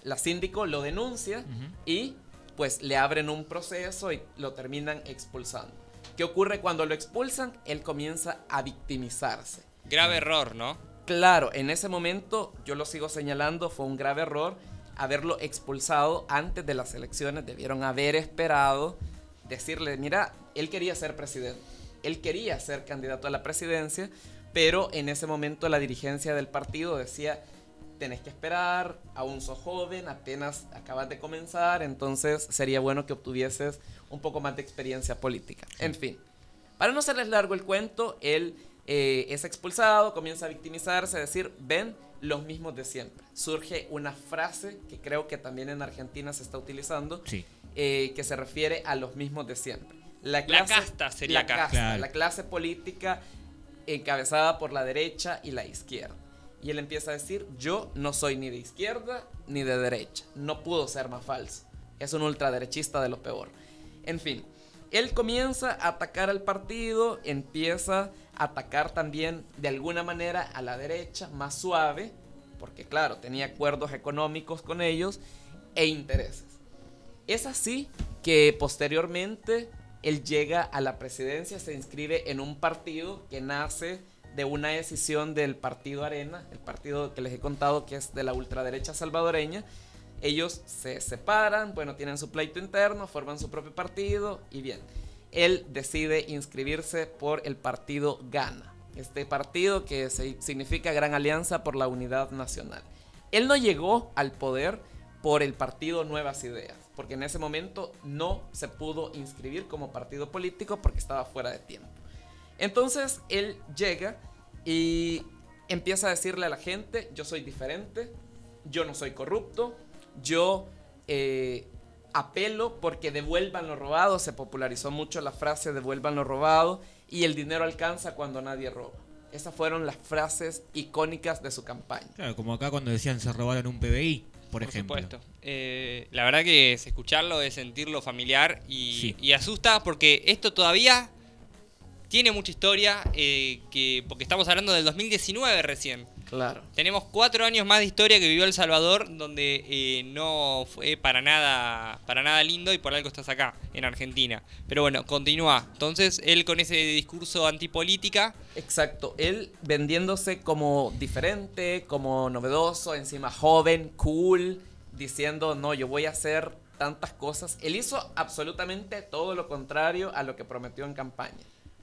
la síndico lo denuncia y pues le abren un proceso y lo terminan expulsando. ¿Qué ocurre cuando lo expulsan? Él comienza a victimizarse. Grave error, ¿no? Claro, en ese momento yo lo sigo señalando, fue un grave error haberlo expulsado antes de las elecciones. Debieron haber esperado, decirle, mira, él quería ser presidente, él quería ser candidato a la presidencia, pero en ese momento la dirigencia del partido decía, tenés que esperar, aún sos joven, apenas acabas de comenzar, entonces sería bueno que obtuvieses un poco más de experiencia política. En fin, para no hacerles largo el cuento, él eh, es expulsado, comienza a victimizarse, a decir, ven los mismos de siempre. Surge una frase que creo que también en Argentina se está utilizando, Sí. eh, que se refiere a los mismos de siempre. La casta sería la casta, Claro. la clase política encabezada por la derecha y la izquierda. Y él empieza a decir, yo no soy ni de izquierda ni de derecha. No pudo ser más falso. Es un ultraderechista de lo peor. En fin, él comienza a atacar al partido, empieza a atacar también de alguna manera a la derecha, más suave, porque claro, tenía acuerdos económicos con ellos e intereses. Es así que posteriormente él llega a la presidencia, se inscribe en un partido que nace de una decisión del partido Arena, el partido que les he contado que es de la ultraderecha salvadoreña. Ellos se separan, bueno, tienen su pleito interno, forman su propio partido y bien. Él decide inscribirse por el partido Gana, este partido que significa Gran Alianza por la Unidad Nacional. Él no llegó al poder por el partido Nuevas Ideas, porque en ese momento no se pudo inscribir como partido político porque estaba fuera de tiempo. Entonces él llega y empieza a decirle a la gente, yo soy diferente, yo no soy corrupto, yo eh, apelo porque devuelvan lo robado, se popularizó mucho la frase devuelvan lo robado y el dinero alcanza cuando nadie roba. Esas fueron las frases icónicas de su campaña. Claro, como acá cuando decían se robaron un PBI, por, Por ejemplo. supuesto. Eh, la verdad que es escucharlo, es sentirlo familiar y, Sí. y asusta porque esto todavía tiene mucha historia, eh, que porque estamos hablando del 2019 recién. Claro. Tenemos cuatro años más de historia que vivió El Salvador, donde eh, no fue para nada, para nada lindo y por algo estás acá, en Argentina. Pero bueno, continúa. Entonces, él con ese discurso antipolítica, Exacto, él vendiéndose como diferente, como novedoso, encima joven, cool, diciendo, no, yo voy a hacer tantas cosas. Él hizo absolutamente todo lo contrario a lo que prometió en campaña.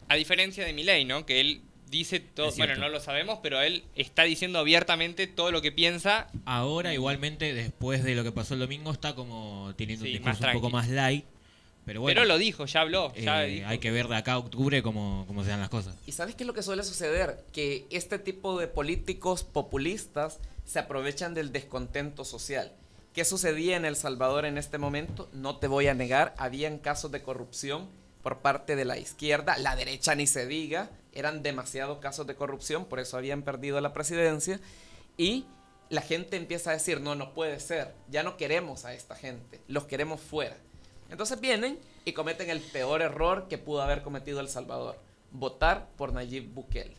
A diferencia de Milei, ¿no? Que él dice todo, bueno, no lo sabemos, pero él está diciendo abiertamente todo lo que piensa. Ahora, igualmente, después de lo que pasó el domingo, está como teniendo Sí, un discurso un poco más light. Pero bueno, pero lo dijo, ya habló, ya eh, dijo. hay que ver de acá a octubre cómo, cómo se dan las cosas. ¿Y sabes qué es lo que suele suceder? Que este tipo de políticos populistas se aprovechan del descontento social. ¿Qué sucedía en El Salvador en este momento? No te voy a negar, habían casos de corrupción por parte de la izquierda, la derecha ni se diga, eran demasiados casos de corrupción, por eso habían perdido la presidencia, y la gente empieza a decir, no, no puede ser, ya no queremos a esta gente, los queremos fuera. Entonces vienen y cometen el peor error que pudo haber cometido El Salvador, votar por Nayib Bukele.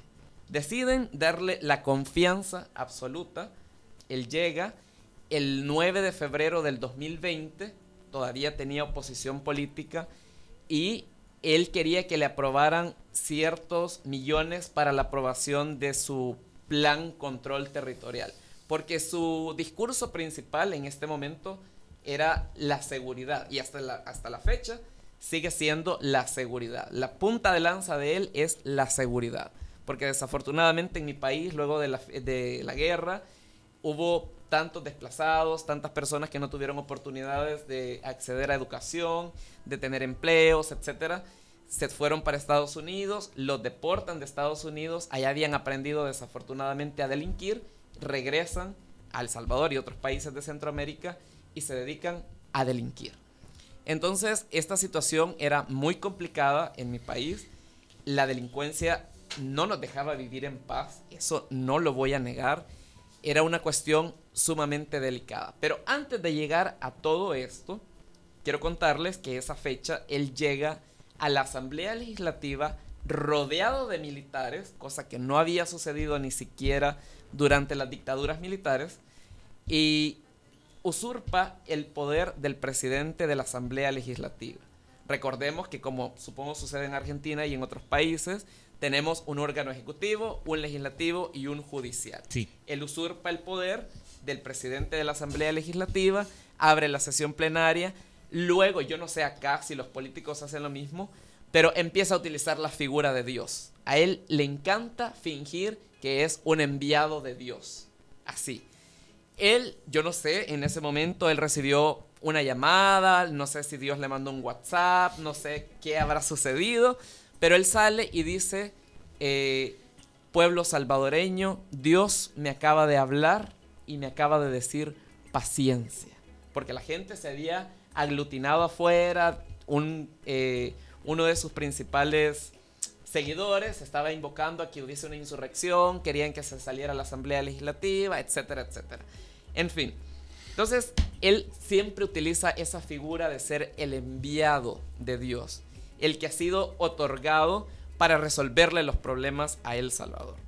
Deciden darle la confianza absoluta, él llega el 9 de febrero del 2020, todavía tenía oposición política y él quería que le aprobaran ciertos millones para la aprobación de su plan control territorial, porque su discurso principal en este momento era la seguridad y hasta la, hasta la fecha sigue siendo la seguridad. La punta de lanza de él es la seguridad, porque desafortunadamente en mi país, luego de la, de la guerra, hubo tantos desplazados, tantas personas que no tuvieron oportunidades de acceder a educación, de tener empleos, etcétera. Se fueron para Estados Unidos, los deportan de Estados Unidos, allá habían aprendido desafortunadamente a delinquir, regresan a El Salvador y otros países de Centroamérica y se dedican a delinquir. Entonces, esta situación era muy complicada en mi país. La delincuencia no nos dejaba vivir en paz, eso no lo voy a negar. Era una cuestión sumamente delicada. Pero antes de llegar a todo esto, quiero contarles que esa fecha él llega a la Asamblea Legislativa rodeado de militares, cosa que no había sucedido ni siquiera durante las dictaduras militares, y usurpa el poder del presidente de la Asamblea Legislativa. Recordemos que como supongo sucede en Argentina y en otros países, tenemos un órgano ejecutivo, un legislativo y un judicial. Sí. Él usurpa el poder del presidente de la Asamblea Legislativa, abre la sesión plenaria, luego yo no sé acá si los políticos hacen lo mismo, pero empieza a utilizar la figura de Dios. A él le encanta fingir que es un enviado de Dios. Así. Él, yo no sé, en ese momento él recibió una llamada, no sé si Dios le mandó un WhatsApp, no sé qué habrá sucedido, pero él sale y dice, eh, pueblo salvadoreño, Dios me acaba de hablar y me acaba de decir paciencia, porque la gente se había aglutinado afuera, un, eh, uno de sus principales seguidores estaba invocando a que hubiese una insurrección, querían que se saliera la Asamblea Legislativa, etcétera, etcétera. En fin, entonces él siempre utiliza esa figura de ser el enviado de Dios, el que ha sido otorgado para resolverle los problemas a El Salvador.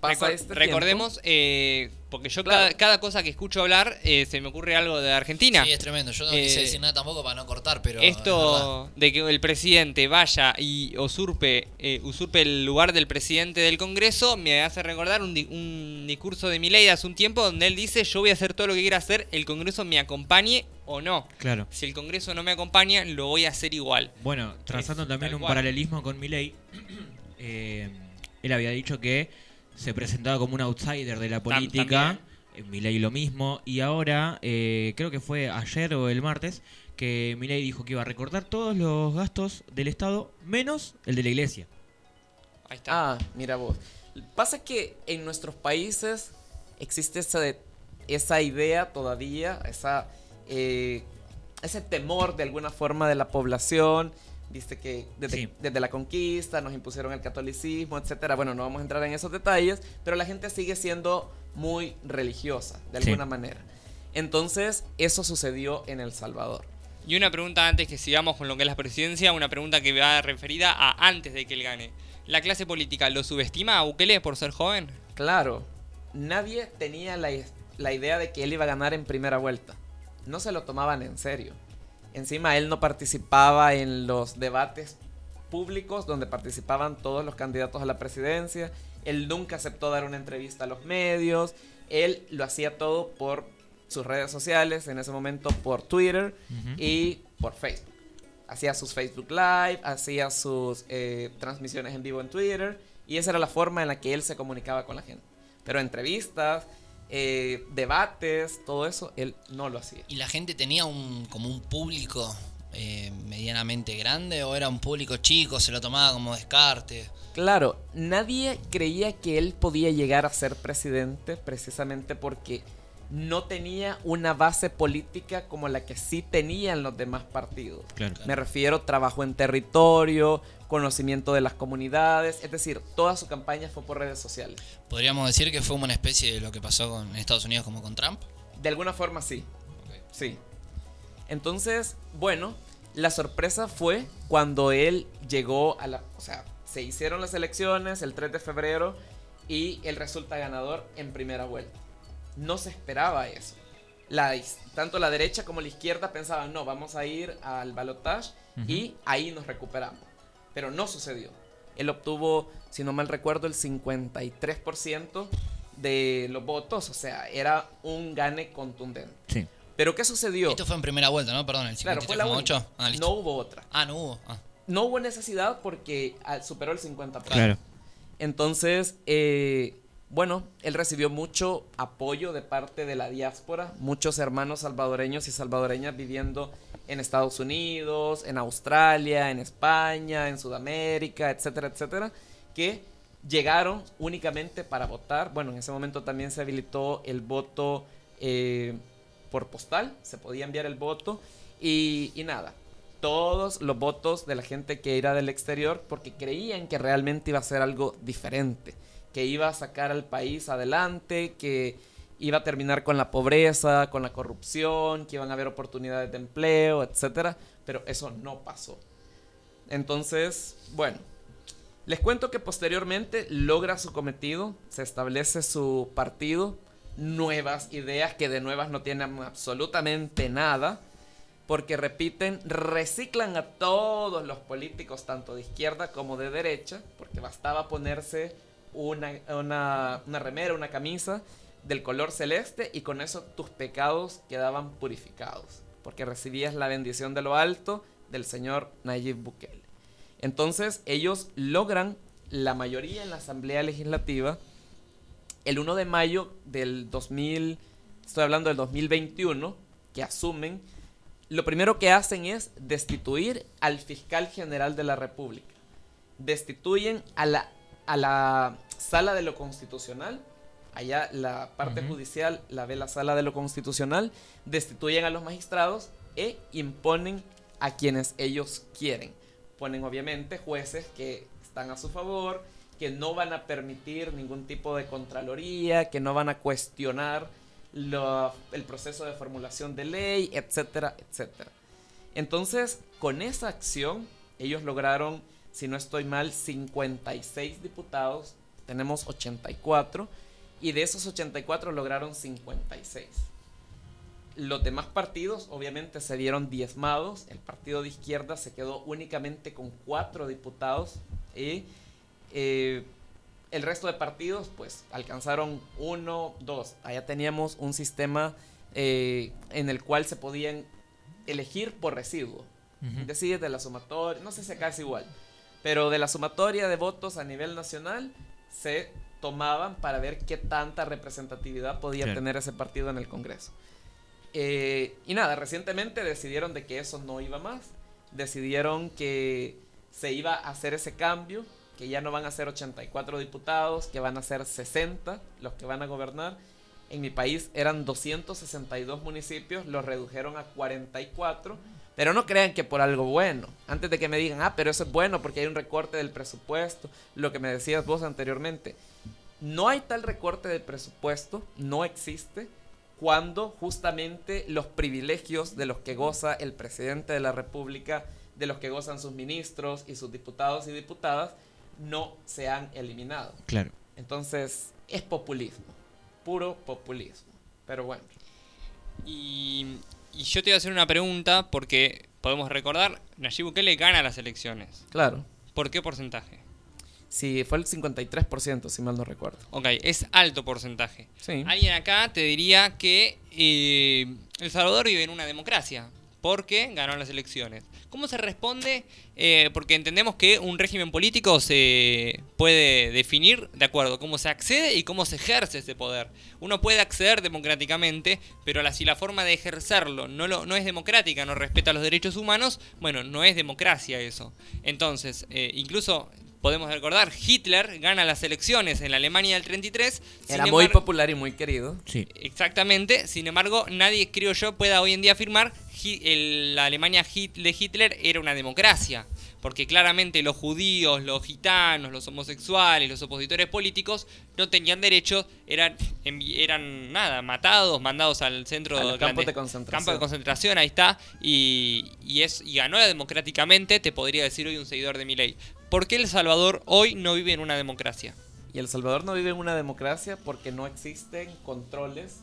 Pasa Recor- este recordemos, eh, porque yo Claro. cada, cada cosa que escucho hablar eh, se me ocurre algo de Argentina. Sí, es tremendo. Yo no Eh, quise decir nada tampoco para no cortar, pero. Esto de que el presidente vaya y usurpe, eh, usurpe el lugar del presidente del Congreso me hace recordar un, di- un discurso de Milei de hace un tiempo donde él dice yo voy a hacer todo lo que quiera hacer, el Congreso me acompañe o no. Claro. Si el Congreso no me acompaña, lo voy a hacer igual. Bueno, trazando Es también un cual. paralelismo con Milei, eh, él había dicho que se presentaba como un outsider de la política, eh, Milei lo mismo, y ahora, eh, creo que fue ayer o el martes, que Milei dijo que iba a recortar todos los gastos del Estado, menos el de la iglesia. Ahí está. Ah, mira vos. Pasa que en nuestros países existe esa, de- esa idea todavía, esa, eh, ese temor de alguna forma de la población. Viste que desde, Sí. desde la conquista nos impusieron el catolicismo, etcétera. Bueno, no vamos a entrar en esos detalles, pero la gente sigue siendo muy religiosa, de Sí. alguna manera. Entonces, eso sucedió en El Salvador. Y una pregunta antes que sigamos con lo que es la presidencia, una pregunta que va referida a antes de que él gane. ¿La clase política lo subestima a Bukele por ser joven? Claro, nadie tenía la, la idea de que él iba a ganar en primera vuelta. No se lo tomaban en serio. Encima él no participaba en los debates públicos donde participaban todos los candidatos a la presidencia. Él nunca aceptó dar una entrevista a los medios. Él lo hacía todo por sus redes sociales, en ese momento por Twitter y por Facebook. Hacía sus Facebook Live, hacía sus eh, transmisiones en vivo en Twitter Y esa era la forma en la que él se comunicaba con la gente. Pero entrevistas, eh, debates, todo eso, él no lo hacía. ¿Y la gente tenía un como un público eh, medianamente grande o era un público chico, se lo tomaba como descarte? Claro, nadie creía que él podía llegar a ser presidente precisamente porque no tenía una base política como la que sí tenían los demás partidos. Claro. Me refiero trabajo en territorio, conocimiento de las comunidades, es decir, toda su campaña fue por redes sociales. Podríamos decir que fue una especie de lo que pasó con en Estados Unidos como con Trump. De alguna forma sí. Sí. Entonces, bueno, la sorpresa fue cuando él llegó a la... O sea, se hicieron las elecciones el 3 de febrero y él resulta ganador en primera vuelta. No se esperaba eso. La, tanto la derecha como la izquierda pensaban, no, vamos a ir al balotaje y ahí nos recuperamos. Pero no sucedió. Él obtuvo, si no mal recuerdo, el 53% de los votos. O sea, era un gane contundente. Sí. Pero ¿qué sucedió? Esto fue en primera vuelta, ¿no? Perdón, el 53,8. Claro, fue la única. Ah, listo. no hubo otra. Ah, no hubo. Ah. No hubo necesidad porque ah, superó el 50%. Claro. Entonces, eh, bueno, él recibió mucho apoyo de parte de la diáspora, muchos hermanos salvadoreños y salvadoreñas viviendo en Estados Unidos, en Australia, en España, en Sudamérica, etcétera, etcétera, que llegaron únicamente para votar. Bueno, en ese momento también se habilitó el voto eh, por postal, se podía enviar el voto y, y nada. Todos los votos de la gente que era del exterior porque creían que realmente iba a ser algo diferente, que iba a sacar al país adelante, que iba a terminar con la pobreza, con la corrupción, que iban a haber oportunidades de empleo, etcétera, pero eso no pasó. Entonces, bueno, les cuento que posteriormente logra su cometido, se establece su partido, nuevas ideas que de nuevas no tienen absolutamente nada, porque repiten, reciclan a todos los políticos, tanto de izquierda como de derecha, porque bastaba ponerse una, una, una remera, una camisa del color celeste y con eso tus pecados quedaban purificados, porque recibías la bendición de lo alto del señor Nayib Bukele. Entonces ellos logran la mayoría en la Asamblea Legislativa el 1 de mayo del 2000, estoy hablando del 2021, que asumen, lo primero que hacen es destituir al fiscal general de la República. Destituyen a la, a la sala de lo constitucional, allá la parte judicial la ve la sala de lo constitucional, destituyen a los magistrados e imponen a quienes ellos quieren. Ponen obviamente jueces que están a su favor, que no van a permitir ningún tipo de contraloría, que no van a cuestionar lo- el proceso de formulación de ley, etcétera, etcétera. Entonces, con esa acción, ellos lograron, si no estoy mal, 56 diputados, tenemos 84, y de esos 84 lograron 56. Los demás partidos obviamente se vieron diezmados. El partido de izquierda se quedó únicamente con cuatro diputados y eh, el resto de partidos pues alcanzaron uno, dos. Allá teníamos un sistema eh, en el cual se podían elegir por residuo. Es decir, de la sumatoria, no sé si acá es igual, pero de la sumatoria de votos a nivel nacional se tomaban para ver qué tanta representatividad podía tener ese partido en el Congreso. Eh, y nada, recientemente decidieron de que eso no iba más. Decidieron que se iba a hacer ese cambio, que ya no van a ser 84 diputados, que van a ser 60 los que van a gobernar. En mi país eran 262 municipios, los redujeron a 44. Pero no crean que por algo bueno. Antes de que me digan, ah, pero eso es bueno porque hay un recorte del presupuesto, lo que me decías vos anteriormente. No hay tal recorte del presupuesto, no existe, cuando justamente los privilegios de los que goza el presidente de la República, de los que gozan sus ministros y sus diputados y diputadas, no se han eliminado. Claro. Entonces, es populismo, puro populismo. Pero bueno, Y, y yo te iba a hacer una pregunta porque podemos recordar, Nayib Bukele gana las elecciones. claro, ¿Por qué porcentaje? si fue el 53%, si mal no recuerdo. Ok, es alto porcentaje. Sí. Alguien acá te diría que eh, El Salvador vive en una democracia. Porque ganó las elecciones. ¿Cómo se responde? Eh, porque entendemos que un régimen político se puede definir de acuerdo a cómo se accede y cómo se ejerce ese poder. Uno puede acceder democráticamente, pero la, si la forma de ejercerlo no, lo, es democrática, no respeta los derechos humanos, bueno, no es democracia eso. Entonces, eh, incluso podemos recordar, Hitler gana las elecciones en la Alemania del 33. Era muy popular y muy querido. Sí. Exactamente, sin embargo, nadie, creo yo, pueda hoy en día afirmar el- la Alemania de Hitler era una democracia. Porque claramente los judíos, los gitanos, los homosexuales, los opositores políticos no tenían derechos, eran, eran nada, matados, mandados al centro A los campos clandest- de concentración. campo de concentración, ahí está, y, y es, y ganó democráticamente, te podría decir hoy un seguidor de mi ley. ¿Por qué El Salvador hoy no vive en una democracia? Y El Salvador no vive en una democracia porque no existen controles,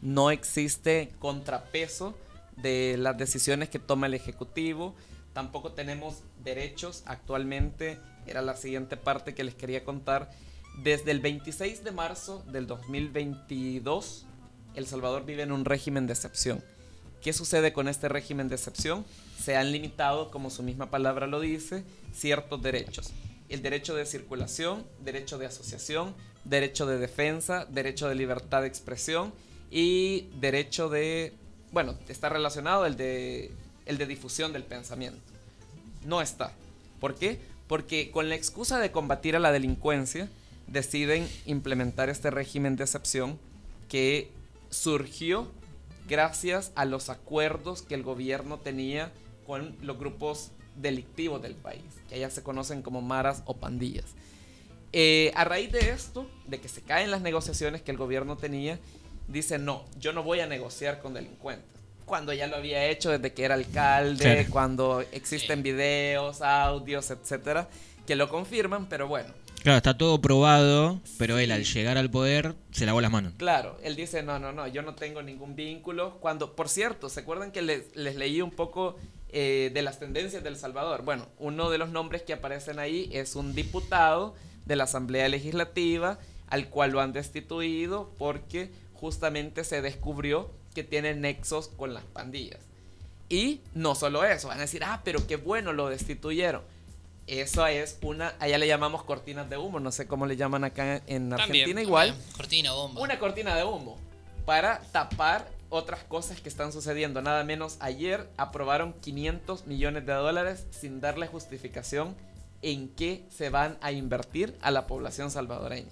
no existe contrapeso de las decisiones que toma el Ejecutivo, tampoco tenemos derechos actualmente, era la siguiente parte que les quería contar. Desde el 26 de marzo del 2022, El Salvador vive en un régimen de excepción. ¿Qué sucede con este régimen de excepción? Se han limitado, como su misma palabra lo dice, ciertos derechos. El derecho de circulación, derecho de asociación, derecho de defensa, derecho de libertad de expresión y derecho de, bueno, está relacionado el de, el de difusión del pensamiento. No está. ¿Por qué? Porque con la excusa de combatir a la delincuencia, deciden implementar este régimen de excepción que surgió gracias a los acuerdos que el gobierno tenía con los grupos delictivos del país, que allá se conocen como maras o pandillas. Eh, a raíz de esto, de que se caen las negociaciones que el gobierno tenía, dice, no, yo no voy a negociar con delincuentes. Cuando ya lo había hecho desde que era alcalde, Sí. cuando existen videos, audios, etcétera, que lo confirman, pero bueno, Claro, está todo probado, pero él Sí. al llegar al poder se lavó las manos. Claro, él dice, no, no, no, yo no tengo ningún vínculo. Cuando, por cierto, ¿se acuerdan que les, les leí un poco eh, de las tendencias del Salvador? Bueno, uno de los nombres que aparecen ahí es un diputado de la Asamblea Legislativa, al cual lo han destituido porque justamente se descubrió que tiene nexos con las pandillas. Y no solo eso, van a decir, ah, pero qué bueno, lo destituyeron. Eso es una, allá le llamamos cortinas de humo, no sé cómo le llaman acá en Argentina También. igual. Cortina, bomba. Una cortina de humo para tapar otras cosas que están sucediendo. Nada menos ayer aprobaron 500 millones de dólares sin darle justificación en qué se van a invertir a la población salvadoreña.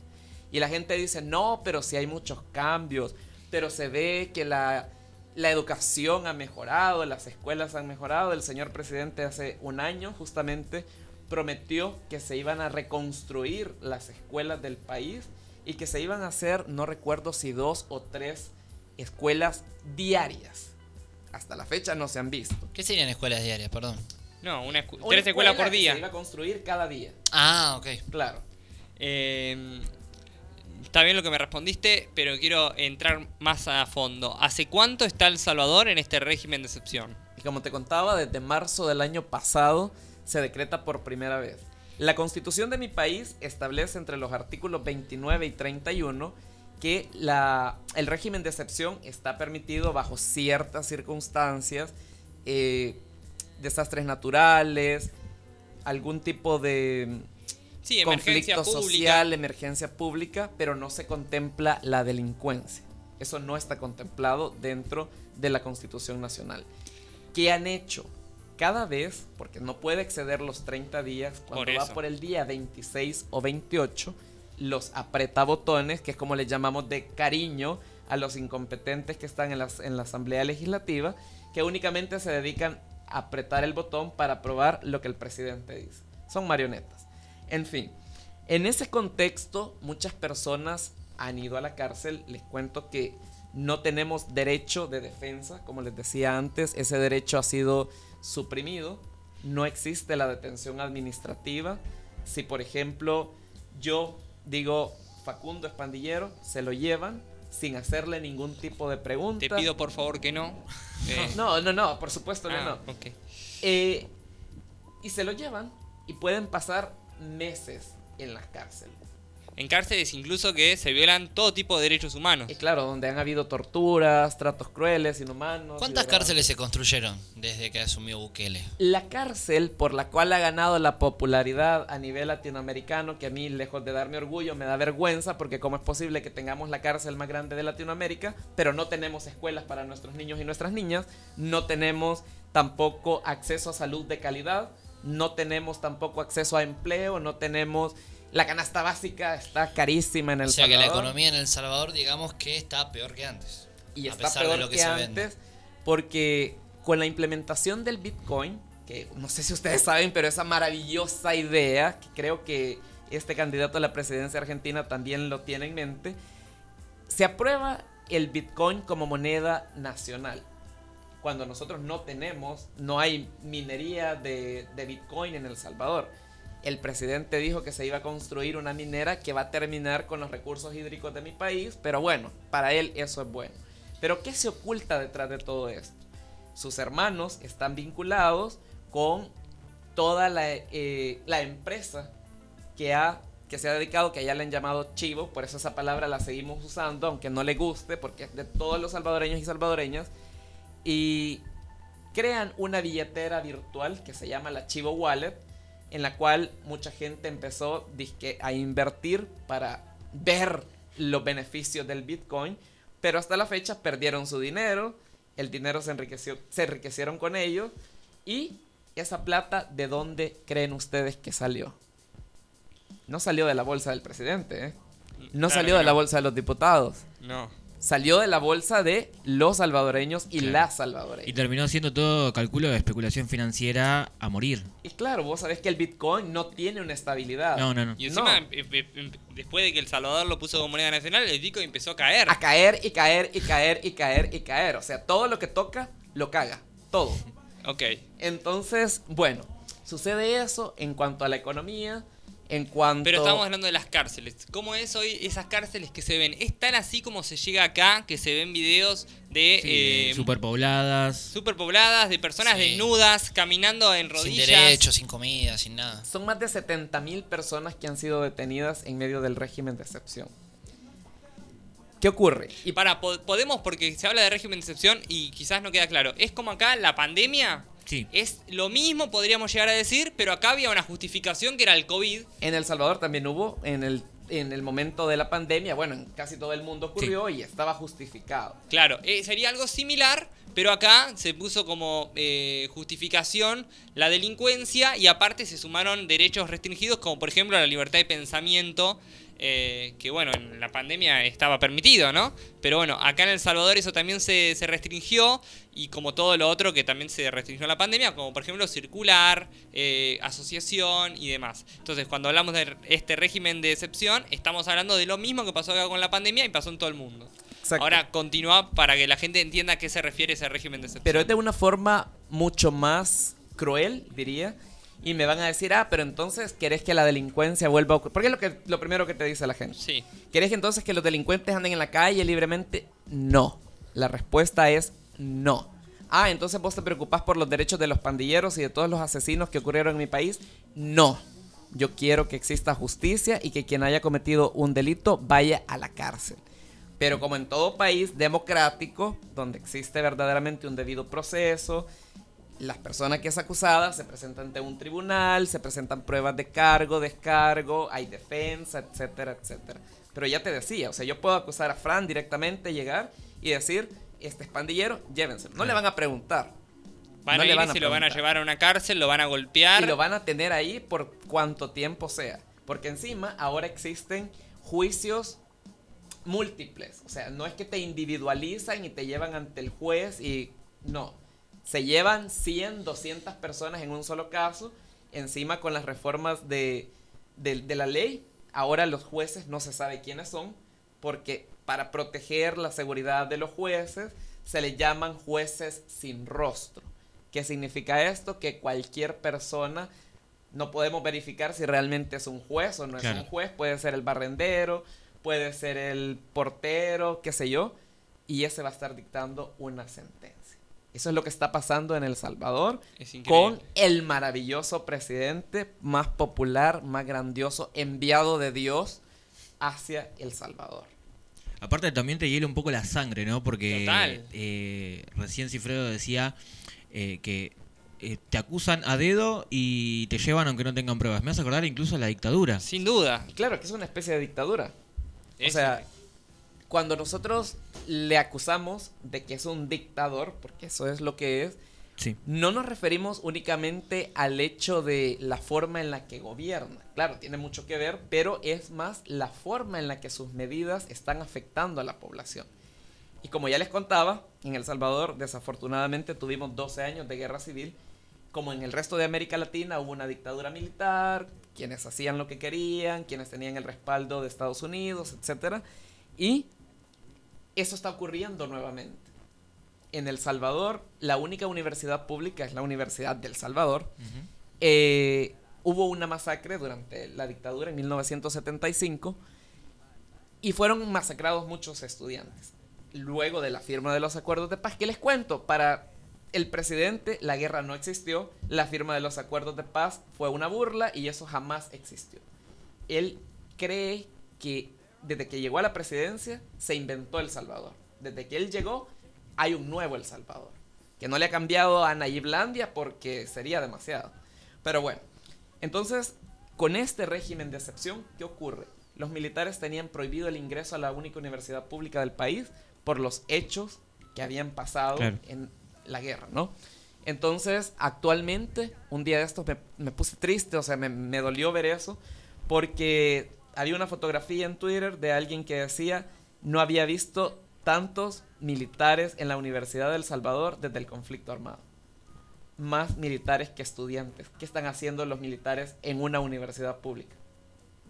Y la gente dice, no, pero si hay muchos cambios, pero se ve que la, la educación ha mejorado, las escuelas han mejorado. El señor presidente hace un año justamente prometió que se iban a reconstruir las escuelas del país y que se iban a hacer, no recuerdo si dos o tres escuelas diarias. Hasta la fecha no se han visto. ¿Qué serían escuelas diarias? Perdón. No, una escu- Una tres escuelas escuela por que día. Se iba a construir cada día, Ah, ok. claro. Eh, está bien lo que me respondiste, pero quiero entrar más a fondo. ¿Hace cuánto está El Salvador en este régimen de excepción? Y como te contaba, desde marzo del año pasado se decreta por primera vez. La constitución de mi país establece entre los artículos 29 y 31 que la, el régimen de excepción está permitido bajo ciertas circunstancias, eh, desastres naturales, algún tipo de Sí, emergencia conflicto pública. social, emergencia pública, pero no se contempla la delincuencia. Eso no está contemplado dentro de la Constitución Nacional. ¿Qué han hecho? Cada vez, porque no puede exceder los 30 días, cuando Por va por el día 26 o 28, los apretabotones, que es como le llamamos de cariño a los incompetentes que están en, las- en la Asamblea Legislativa, que únicamente se dedican a apretar el botón para aprobar lo que el presidente dice. Son marionetas. En fin, en ese contexto, muchas personas han ido a la cárcel. Les cuento que no tenemos derecho de defensa, como les decía antes, ese derecho ha sido suprimido. No existe la detención administrativa. Si, por ejemplo, yo digo Facundo es pandillero, se lo llevan sin hacerle ningún tipo de pregunta. Te pido por favor que no. Eh, No, no, no, por supuesto que ah, no. Eh, y se lo llevan y pueden pasar meses en la cárcel. En cárceles incluso que se violan todo tipo de derechos humanos. Y claro, donde han habido torturas, tratos crueles, inhumanos. ¿Cuántas cárceles se construyeron desde que asumió Bukele? La cárcel por la cual ha ganado la popularidad a nivel latinoamericano, que a mí, lejos de darme orgullo, me da vergüenza, porque cómo es posible que tengamos la cárcel más grande de Latinoamérica, pero no tenemos escuelas para nuestros niños y nuestras niñas, no tenemos tampoco acceso a salud de calidad, no tenemos tampoco acceso a empleo, no tenemos... La canasta básica está carísima en el O sea que la Salvador. economía en El Salvador, digamos que está peor que antes. Y a está pesar de peor lo que que se vende. antes porque con la implementación del Bitcoin, que no sé si ustedes saben, pero esa maravillosa idea, que creo que este candidato a la presidencia argentina también lo tiene en mente, se aprueba el Bitcoin como moneda nacional. Cuando nosotros no tenemos, no hay minería de, de Bitcoin en El Salvador. El presidente dijo que se iba a construir una minera que va a terminar con los recursos hídricos de mi país, pero bueno, para él eso es bueno. Pero ¿qué se oculta detrás de todo esto? Sus hermanos están vinculados con toda la, eh, empresa que, ha, que se ha dedicado, que allá le han llamado chivo, por eso esa palabra la seguimos usando, aunque no le guste, porque es de todos los salvadoreños y salvadoreñas, y crean una billetera virtual que se llama la Chivo Wallet, en la cual mucha gente empezó a invertir para ver los beneficios del Bitcoin, pero hasta la fecha perdieron su dinero, el dinero se enriqueció, se enriquecieron con ellos y esa plata de dónde creen ustedes que salió? No salió de la bolsa del presidente, ¿eh? No Claro salió de la bolsa de los diputados. No. Salió de la bolsa de los salvadoreños y Claro. las Y salvadoreñas. terminó siendo todo cálculo de especulación financiera a morir. Y claro, vos sabés que el Bitcoin no tiene una estabilidad. No, no, no. Y encima, No. em- em- em- después de que El Salvador lo puso como moneda nacional, el Bitcoin empezó a caer. A caer y caer y caer y caer y caer. O sea, todo lo que toca, lo caga. Todo. Ok. Entonces, bueno, sucede eso en cuanto a la economía, en cuanto... Pero estamos hablando de las cárceles. ¿Cómo es hoy esas cárceles que se ven? ¿Es tan así como se llega acá, que se ven videos de Sí, eh, superpobladas. superpobladas, de personas Sí. desnudas, caminando en Sin rodillas? derechos, sin comida, sin nada. Son más de 70 mil personas que han sido detenidas en medio del régimen de excepción. ¿Qué ocurre? Y para, po- podemos, porque se habla de régimen de excepción y quizás no queda claro. ¿Es como acá la pandemia? Sí. Es lo mismo, podríamos llegar a decir, pero acá había una justificación que era el COVID. En El Salvador también hubo, en el, en el momento de la pandemia, bueno, en casi todo el mundo ocurrió y estaba justificado. Claro, eh, sería algo similar, pero acá se puso como eh, justificación la delincuencia y aparte se sumaron derechos restringidos como por ejemplo la libertad de pensamiento, eh, que bueno, en la pandemia estaba permitido, ¿no? Pero bueno, acá en El Salvador eso también se, se restringió y como todo lo otro que también se restringió en la pandemia, como por ejemplo circular, eh, asociación y demás. Entonces cuando hablamos de este régimen de excepción, estamos hablando de lo mismo que pasó acá con la pandemia y pasó en todo el mundo. Exacto. Ahora continúa para que la gente entienda a qué se refiere ese régimen de excepción. Pero es de una forma mucho más cruel, diría. Y me van a decir, ah, pero entonces querés que la delincuencia vuelva a ocurrir. Porque es lo, que, lo primero que te dice la gente. Sí. ¿Querés que entonces que los delincuentes anden en la calle libremente? No. La respuesta es no. Ah, entonces vos te preocupás por los derechos de los pandilleros y de todos los asesinos que ocurrieron en mi país? No. Yo quiero que exista justicia y que quien haya cometido un delito vaya a la cárcel. Pero como en todo país democrático, donde existe verdaderamente un debido proceso, las personas que es acusada se presentan ante un tribunal, se presentan pruebas de cargo, descargo, hay defensa, etcétera, etcétera. Pero ya te decía, o sea, yo puedo acusar a Fran directamente, llegar y decir, este es pandillero, llévenselo. No le van a preguntar. Van No a le van a se lo van a llevar a una cárcel, lo van a golpear. Y lo van a tener ahí por cuanto tiempo sea. Porque encima ahora existen juicios múltiples. O sea, no es que te individualizan y te llevan ante el juez y no. Se llevan 100, 200 personas en un solo caso. Encima con las reformas de, de, de la ley, ahora los jueces no se sabe quiénes son porque para proteger la seguridad de los jueces se les llaman jueces sin rostro. ¿Qué significa esto? Que cualquier persona no podemos verificar si realmente es un juez o no es un juez. Puede ser el barrendero, puede ser el portero, qué sé yo. Y ese va a estar dictando una sentencia. Eso es lo que está pasando en El Salvador con el maravilloso presidente más popular, más grandioso, enviado de Dios hacia El Salvador. Aparte también te hiela un poco la sangre, ¿no? Porque Total. eh, recién Cifredo decía eh, que eh, te acusan a dedo y te llevan aunque no tengan pruebas. Me hace acordar incluso a la dictadura. Sin duda. Claro, que es una especie de dictadura. O sea, cuando nosotros le acusamos de que es un dictador, porque eso es lo que es, Sí. no nos referimos únicamente al hecho de la forma en la que gobierna. Claro, tiene mucho que ver, pero es más la forma en la que sus medidas están afectando a la población. Y como ya les contaba, en El Salvador desafortunadamente tuvimos 12 años de guerra civil. Como en el resto de América Latina hubo una dictadura militar, quienes hacían lo que querían, quienes tenían el respaldo de Estados Unidos, etc. Y eso está ocurriendo nuevamente. En El Salvador, la única universidad pública es la Universidad del Salvador. Eh, hubo una masacre durante la dictadura en 1975 y fueron masacrados muchos estudiantes. Luego de la firma de los acuerdos de paz, que les cuento, para el presidente la guerra no existió, la firma de los acuerdos de paz fue una burla y eso jamás existió. Él cree que desde que llegó a la presidencia se inventó El Salvador. Desde que él llegó hay un nuevo El Salvador. Que no le ha cambiado a Nayiblandia porque sería demasiado. Pero bueno, entonces con este régimen de excepción, ¿qué ocurre? Los militares tenían prohibido el ingreso a la única universidad pública del país por los hechos que habían pasado Claro. en la guerra, ¿no? Entonces, actualmente, un día de estos me, me puse triste, o sea, me, me dolió ver eso, porque había una fotografía en Twitter de alguien que decía, no había visto tantos militares en la Universidad de El Salvador desde el conflicto armado. Más militares que estudiantes. ¿Qué están haciendo los militares en una universidad pública?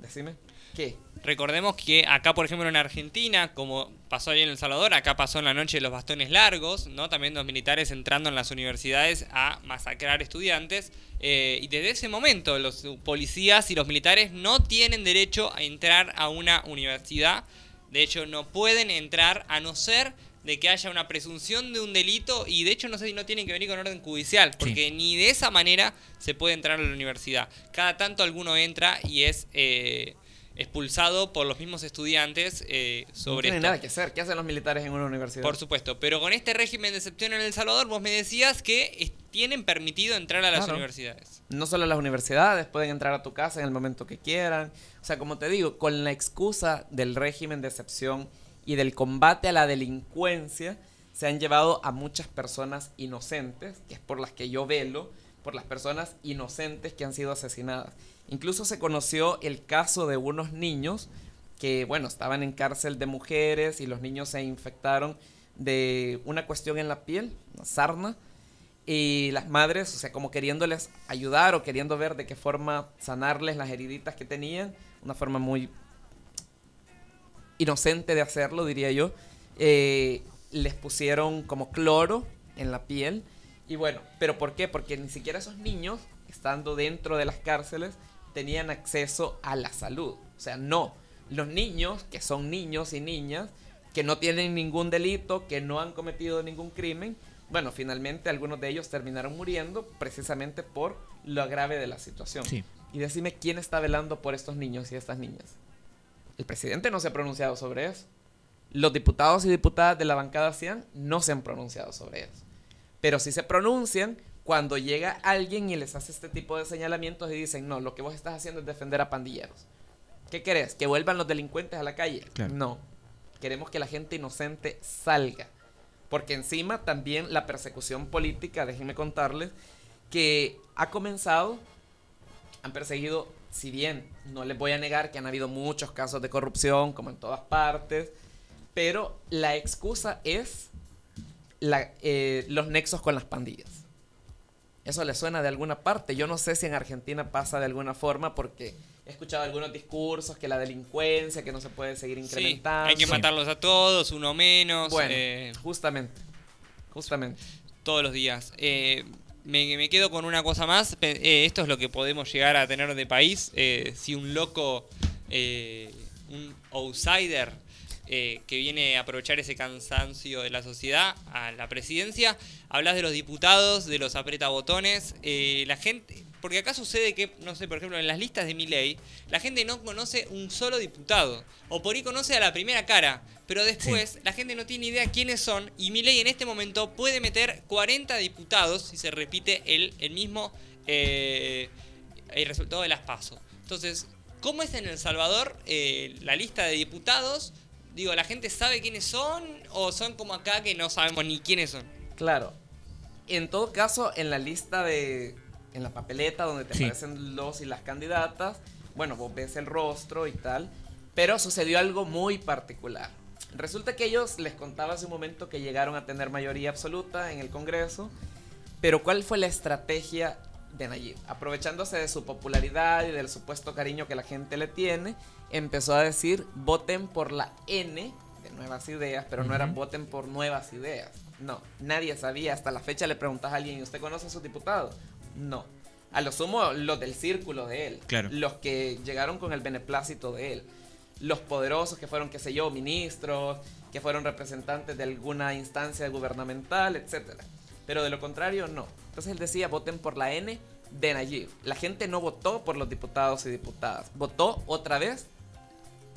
Decime. ¿Qué? Recordemos que acá, por ejemplo, en Argentina, como pasó ahí en El Salvador, acá pasó en la noche de los bastones largos, ¿no? También los militares entrando en las universidades a masacrar estudiantes. eh, y desde ese momento, los policías y los militares no tienen derecho a entrar a una universidad. De hecho, no pueden entrar a no ser de que haya una presunción de un delito y de hecho no sé si no tienen que venir con orden judicial, porque ni de esa manera se puede entrar a la universidad. Cada tanto alguno entra y es eh, expulsado por los mismos estudiantes eh, No sobre tienen esto. nada que hacer. ¿Qué hacen los militares en una universidad? Por supuesto, pero con este régimen de excepción en El Salvador, vos me decías que tienen permitido entrar a las Claro. universidades. No solo las universidades, pueden entrar a tu casa en el momento que quieran. O sea, como te digo, con la excusa del régimen de excepción y del combate a la delincuencia, se han llevado a muchas personas inocentes, que es por las que yo velo, por las personas inocentes que han sido asesinadas. Incluso se conoció el caso de unos niños que, bueno, estaban en cárcel de mujeres y los niños se infectaron de una cuestión en la piel, una sarna, y las madres, o sea, como queriéndoles ayudar o queriendo ver de qué forma sanarles las heriditas que tenían, una forma muy inocente de hacerlo, diría yo, eh, les pusieron como cloro en la piel. Y bueno, ¿pero por qué? Porque ni siquiera esos niños, estando dentro de las cárceles, tenían acceso a la salud. O sea, no. Los niños, que son niños y niñas, que no tienen ningún delito, que no han cometido ningún crimen, bueno, finalmente algunos de ellos terminaron muriendo precisamente por lo grave de la situación. Sí. Y decime quién está velando por estos niños y estas niñas. El presidente no se ha pronunciado sobre eso. Los diputados y diputadas de la bancada CIAN no se han pronunciado sobre eso. Pero sí se pronuncian cuando llega alguien y les hace este tipo de señalamientos y dicen, no, lo que vos estás haciendo es defender a pandilleros. ¿Qué querés? ¿Que vuelvan los delincuentes a la calle? Claro. No. Queremos que la gente inocente salga. Porque encima también la persecución política, déjenme contarles, que ha comenzado, han perseguido, si bien no les voy a negar que han habido muchos casos de corrupción, como en todas partes, pero la excusa es la- eh, los nexos con las pandillas. Eso le suena de alguna parte. Yo no sé si en Argentina pasa de alguna forma porque he escuchado algunos discursos que la delincuencia, que no se puede seguir Sí, incrementando. hay que matarlos a todos, uno menos, Bueno, eh, justamente. Justamente. todos los días. Eh, me, quedo con una cosa más. Eh, esto es lo que podemos llegar a tener de país. eh, si un loco, eh, un outsider eh, que viene a aprovechar ese cansancio de la sociedad a la presidencia, hablas de los diputados, de los apretabotones. eh, la gente, porque acá sucede que, no sé, por ejemplo, en las listas de Milei, la gente no conoce un solo diputado. O por ahí conoce a la primera cara. Pero después la gente no tiene idea quiénes son. Y Milei en este momento puede meter 40 diputados si se repite el, el mismo eh, el resultado de las PASO. Entonces, ¿cómo es en El Salvador eh, la lista de diputados? Digo, ¿la gente sabe quiénes son? ¿O son como acá que no sabemos ni quiénes son? Claro. En todo caso, en la lista de. En la papeleta donde te Sí. aparecen los y las candidatas, bueno, vos ves el rostro y tal. Pero sucedió algo muy particular. Resulta que ellos les contaba hace un momento que llegaron a tener mayoría absoluta en el Congreso. Pero ¿cuál fue la estrategia de Nayib? Aprovechándose de su popularidad y del supuesto cariño que la gente le tiene, empezó a decir, voten por la N de nuevas ideas, pero no era Ujú. voten por nuevas ideas. No, nadie sabía. Hasta la fecha le preguntas a alguien, ¿y usted conoce a su diputado? No. A lo sumo, los del círculo de él. Claro. Los que llegaron con el beneplácito de él. Los poderosos que fueron, qué sé yo, ministros, que fueron representantes de alguna instancia gubernamental, etc. Pero de lo contrario, no. Entonces él decía, voten por la N de Nayib. La gente no votó por los diputados y diputadas. Votó otra vez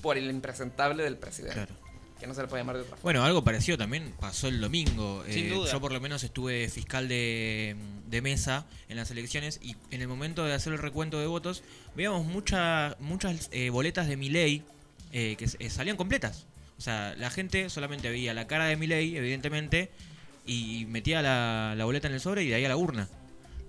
por el impresentable del presidente. Claro. Que no se le puede llamar de otra forma. Bueno, algo parecido también pasó el domingo. Sin Eh, duda. Yo por lo menos estuve fiscal de, de mesa en las elecciones y en el momento de hacer el recuento de votos veíamos mucha- muchas eh, boletas de Milei eh, que eh, salían completas. O sea, la gente solamente veía la cara de Milei, evidentemente, y metía la, la boleta en el sobre y de ahí a la urna.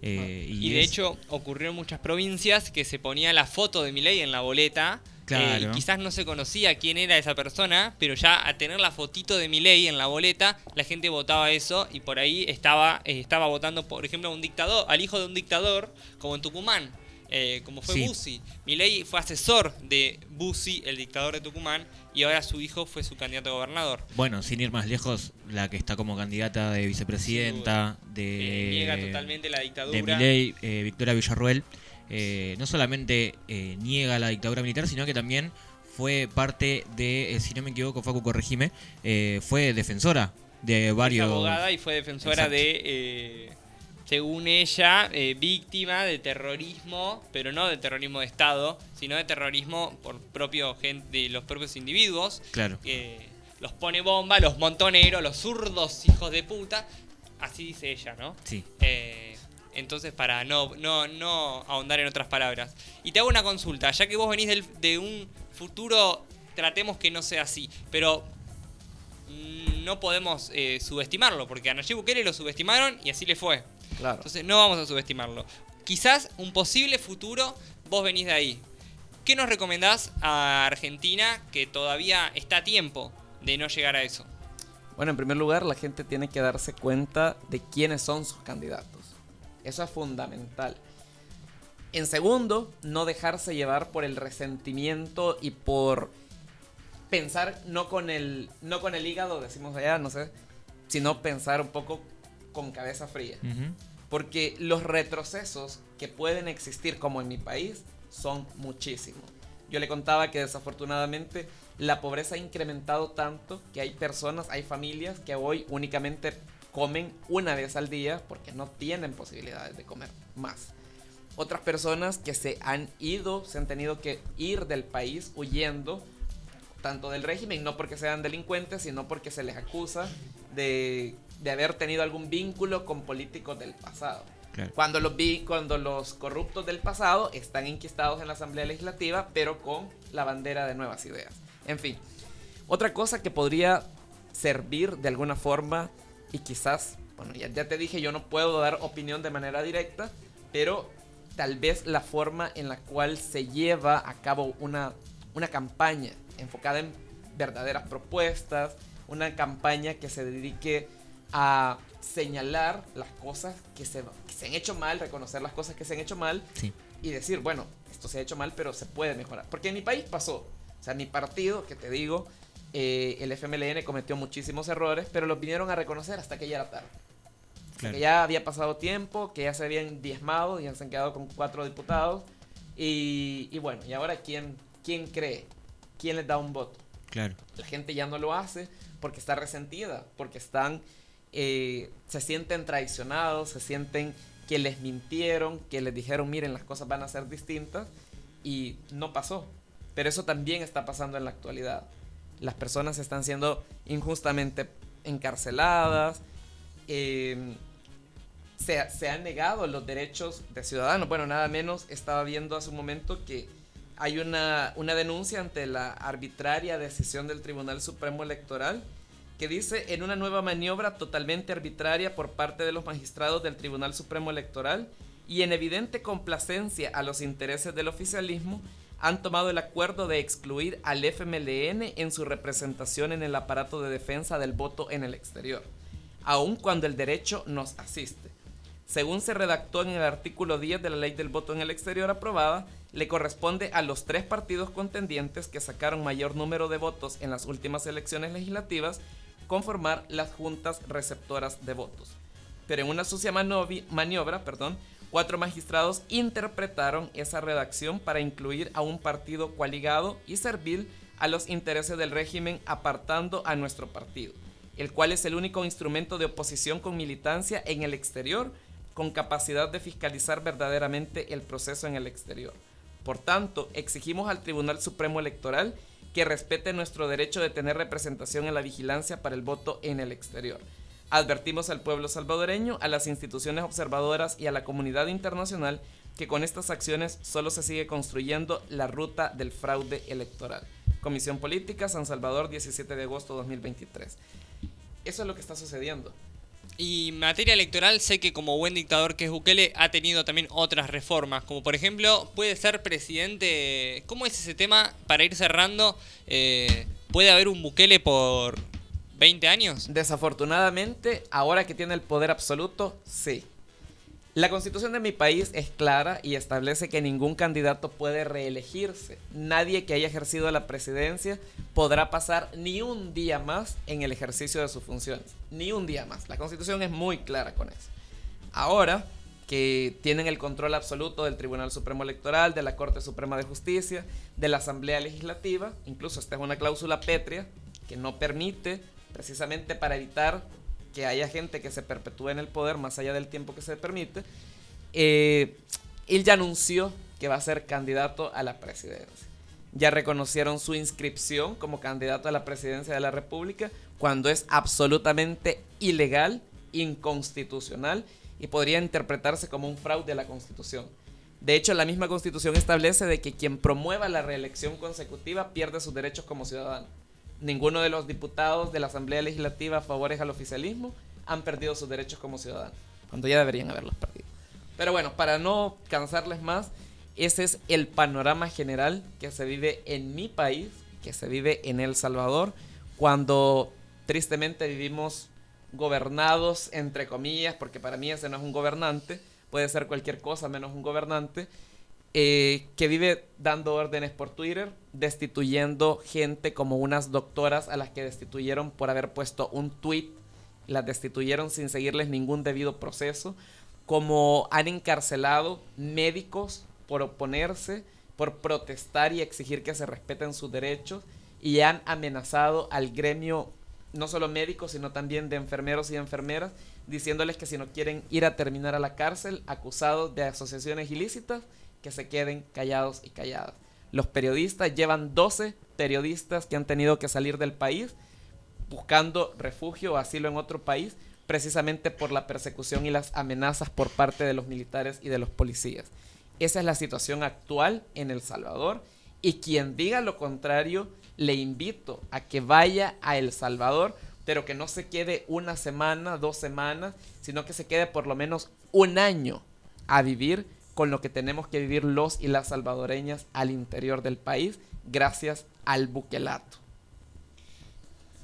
Eh, Y, de es- hecho ocurrió en muchas provincias que se ponía la foto de Milei en la boleta. Claro. eh, y quizás no se conocía quién era esa persona, pero ya a tener la fotito de Milei en la boleta, la gente votaba eso y por ahí estaba, eh, estaba votando, por ejemplo, a un dictador, al hijo de un dictador, como en Tucumán, eh, como fue Sí. Bussi. Milei fue asesor de Bussi, el dictador de Tucumán, y ahora su hijo fue su candidato a gobernador. Bueno, sin ir más lejos, la que está como candidata de vicepresidenta, de... niega totalmente la dictadura. de Milei, eh, Victoria Villarruel, eh, no solamente eh, niega la dictadura militar, sino que también fue parte de, eh, si no me equivoco, Facu corregime, eh, fue defensora de Es varios... abogada y fue defensora Exacto. de, eh, según ella, eh, víctima de terrorismo, pero no de terrorismo de Estado, sino de terrorismo por propio gen- de los propios individuos. Claro. que los pone bomba, los montoneros, los zurdos hijos de puta. Así dice ella, ¿no? Sí. Eh, entonces, para no, no, no ahondar en otras palabras. Y te hago una consulta, ya que vos venís del- de un futuro, tratemos que no sea así, pero mm, no podemos eh, subestimarlo, porque a Nayib Bukele lo subestimaron y así le fue. Claro. Entonces, no vamos a subestimarlo. Quizás un posible futuro, vos venís de ahí. ¿Qué nos recomendás a Argentina que todavía está a tiempo de no llegar a eso? Bueno, en primer lugar, la gente tiene que darse cuenta de quiénes son sus candidatos. Eso es fundamental. En segundo, no dejarse llevar por el resentimiento y por pensar no con el, no con el hígado, decimos allá, no sé, sino pensar un poco con cabeza fría. Ujú. Porque los retrocesos que pueden existir, como en mi país, son muchísimos. Yo le contaba que desafortunadamente la pobreza ha incrementado tanto que hay personas, hay familias que hoy únicamente comen una vez al día porque no tienen posibilidades de comer más. Otras personas que se han ido, se han tenido que ir del país huyendo tanto del régimen, no porque sean delincuentes, sino porque se les acusa de, de haber tenido algún vínculo con políticos del pasado. Claro. Cuando los, vi, cuando los corruptos del pasado están enquistados en la Asamblea Legislativa, pero con la bandera de nuevas ideas. En fin, otra cosa que podría servir de alguna forma y quizás, bueno, ya, ya te dije, yo no puedo dar opinión de manera directa, pero tal vez la forma en la cual se lleva a cabo una, una campaña enfocada en verdaderas propuestas, una campaña que se dedique a señalar las cosas que se, que se han hecho mal, reconocer las cosas que se han hecho mal Sí. y decir, bueno, esto se ha hecho mal, pero se puede mejorar. Porque en mi país pasó. O sea, mi partido, que te digo, eh, el FMLN cometió muchísimos errores, pero los vinieron a reconocer hasta que ya era tarde. Claro. que ya había pasado tiempo, que ya se habían diezmado, ya se han quedado con cuatro diputados. Y, y bueno, ¿y ahora quién, quién cree? ¿Quién les da un voto? Claro. La gente ya no lo hace porque está resentida, porque están eh, se sienten traicionados, se sienten que les mintieron, que les dijeron, miren, las cosas van a ser distintas y no pasó. Pero eso también está pasando en la actualidad. Las personas están siendo injustamente encarceladas, eh, se, se han negado los derechos de ciudadanos. Bueno, nada menos estaba viendo hace un momento que hay una, una denuncia ante la arbitraria decisión del Tribunal Supremo Electoral que dice en una nueva maniobra totalmente arbitraria por parte de los magistrados del Tribunal Supremo Electoral y en evidente complacencia a los intereses del oficialismo, han tomado el acuerdo de excluir al FMLN en su representación en el aparato de defensa del voto en el exterior, aun cuando el derecho nos asiste. Según se redactó en el artículo 10 de la ley del voto en el exterior aprobada, le corresponde a los tres partidos contendientes que sacaron mayor número de votos en las últimas elecciones legislativas conformar las juntas receptoras de votos. Pero en una sucia maniobra, perdón, cuatro magistrados interpretaron esa redacción para incluir a un partido coaligado y servil a los intereses del régimen apartando a nuestro partido, el cual es el único instrumento de oposición con militancia en el exterior con capacidad de fiscalizar verdaderamente el proceso en el exterior. Por tanto, exigimos al Tribunal Supremo Electoral que respete nuestro derecho de tener representación en la vigilancia para el voto en el exterior. Advertimos al pueblo salvadoreño, a las instituciones observadoras y a la comunidad internacional que con estas acciones solo se sigue construyendo la ruta del fraude electoral. Comisión Política, San Salvador, 17 de agosto de 2023. Eso es lo que está sucediendo. Y en materia electoral sé que como buen dictador que es Bukele ha tenido también otras reformas, como por ejemplo puede ser presidente, ¿cómo es ese tema para ir cerrando? Eh, ¿Puede haber un Bukele por 20 años? Desafortunadamente, ahora que tiene el poder absoluto, sí. La constitución de mi país es clara y establece que ningún candidato puede reelegirse. Nadie que haya ejercido la presidencia podrá pasar ni un día más en el ejercicio de sus funciones. Ni un día más. La constitución es muy clara con eso. Ahora que tienen el control absoluto del Tribunal Supremo Electoral, de la Corte Suprema de Justicia, de la Asamblea Legislativa, incluso esta es una cláusula pétrea que no permite, precisamente para evitar que haya gente que se perpetúe en el poder más allá del tiempo que se permite, eh, él ya anunció que va a ser candidato a la presidencia. Ya reconocieron su inscripción como candidato a la presidencia de la República cuando es absolutamente ilegal, inconstitucional y podría interpretarse como un fraude a la Constitución. De hecho, la misma Constitución establece de que quien promueva la reelección consecutiva pierde sus derechos como ciudadano. Ninguno de los diputados de la Asamblea Legislativa favores al oficialismo han perdido sus derechos como ciudadanos, cuando ya deberían haberlos perdido. Pero bueno, para no cansarles más, ese es el panorama general que se vive en mi país, que se vive en El Salvador, cuando tristemente vivimos gobernados, entre comillas, porque para mí ese no es un gobernante, puede ser cualquier cosa menos un gobernante, eh, que vive dando órdenes por Twitter, destituyendo gente como unas doctoras a las que destituyeron por haber puesto un tweet, las destituyeron sin seguirles ningún debido proceso, como han encarcelado médicos por oponerse, por protestar y exigir que se respeten sus derechos, y han amenazado al gremio no solo médicos, sino también de enfermeros y enfermeras, diciéndoles que si no quieren ir a terminar a la cárcel acusados de asociaciones ilícitas, que se queden callados y calladas. Los periodistas llevan 12 periodistas que han tenido que salir del país buscando refugio o asilo en otro país precisamente por la persecución y las amenazas por parte de los militares y de los policías. Esa es la situación actual en El Salvador y quien diga lo contrario, le invito a que vaya a El Salvador, pero que no se quede una semana, dos semanas, sino que se quede por lo menos un año a vivir con lo que tenemos que vivir los y las salvadoreñas al interior del país, gracias al buquelato.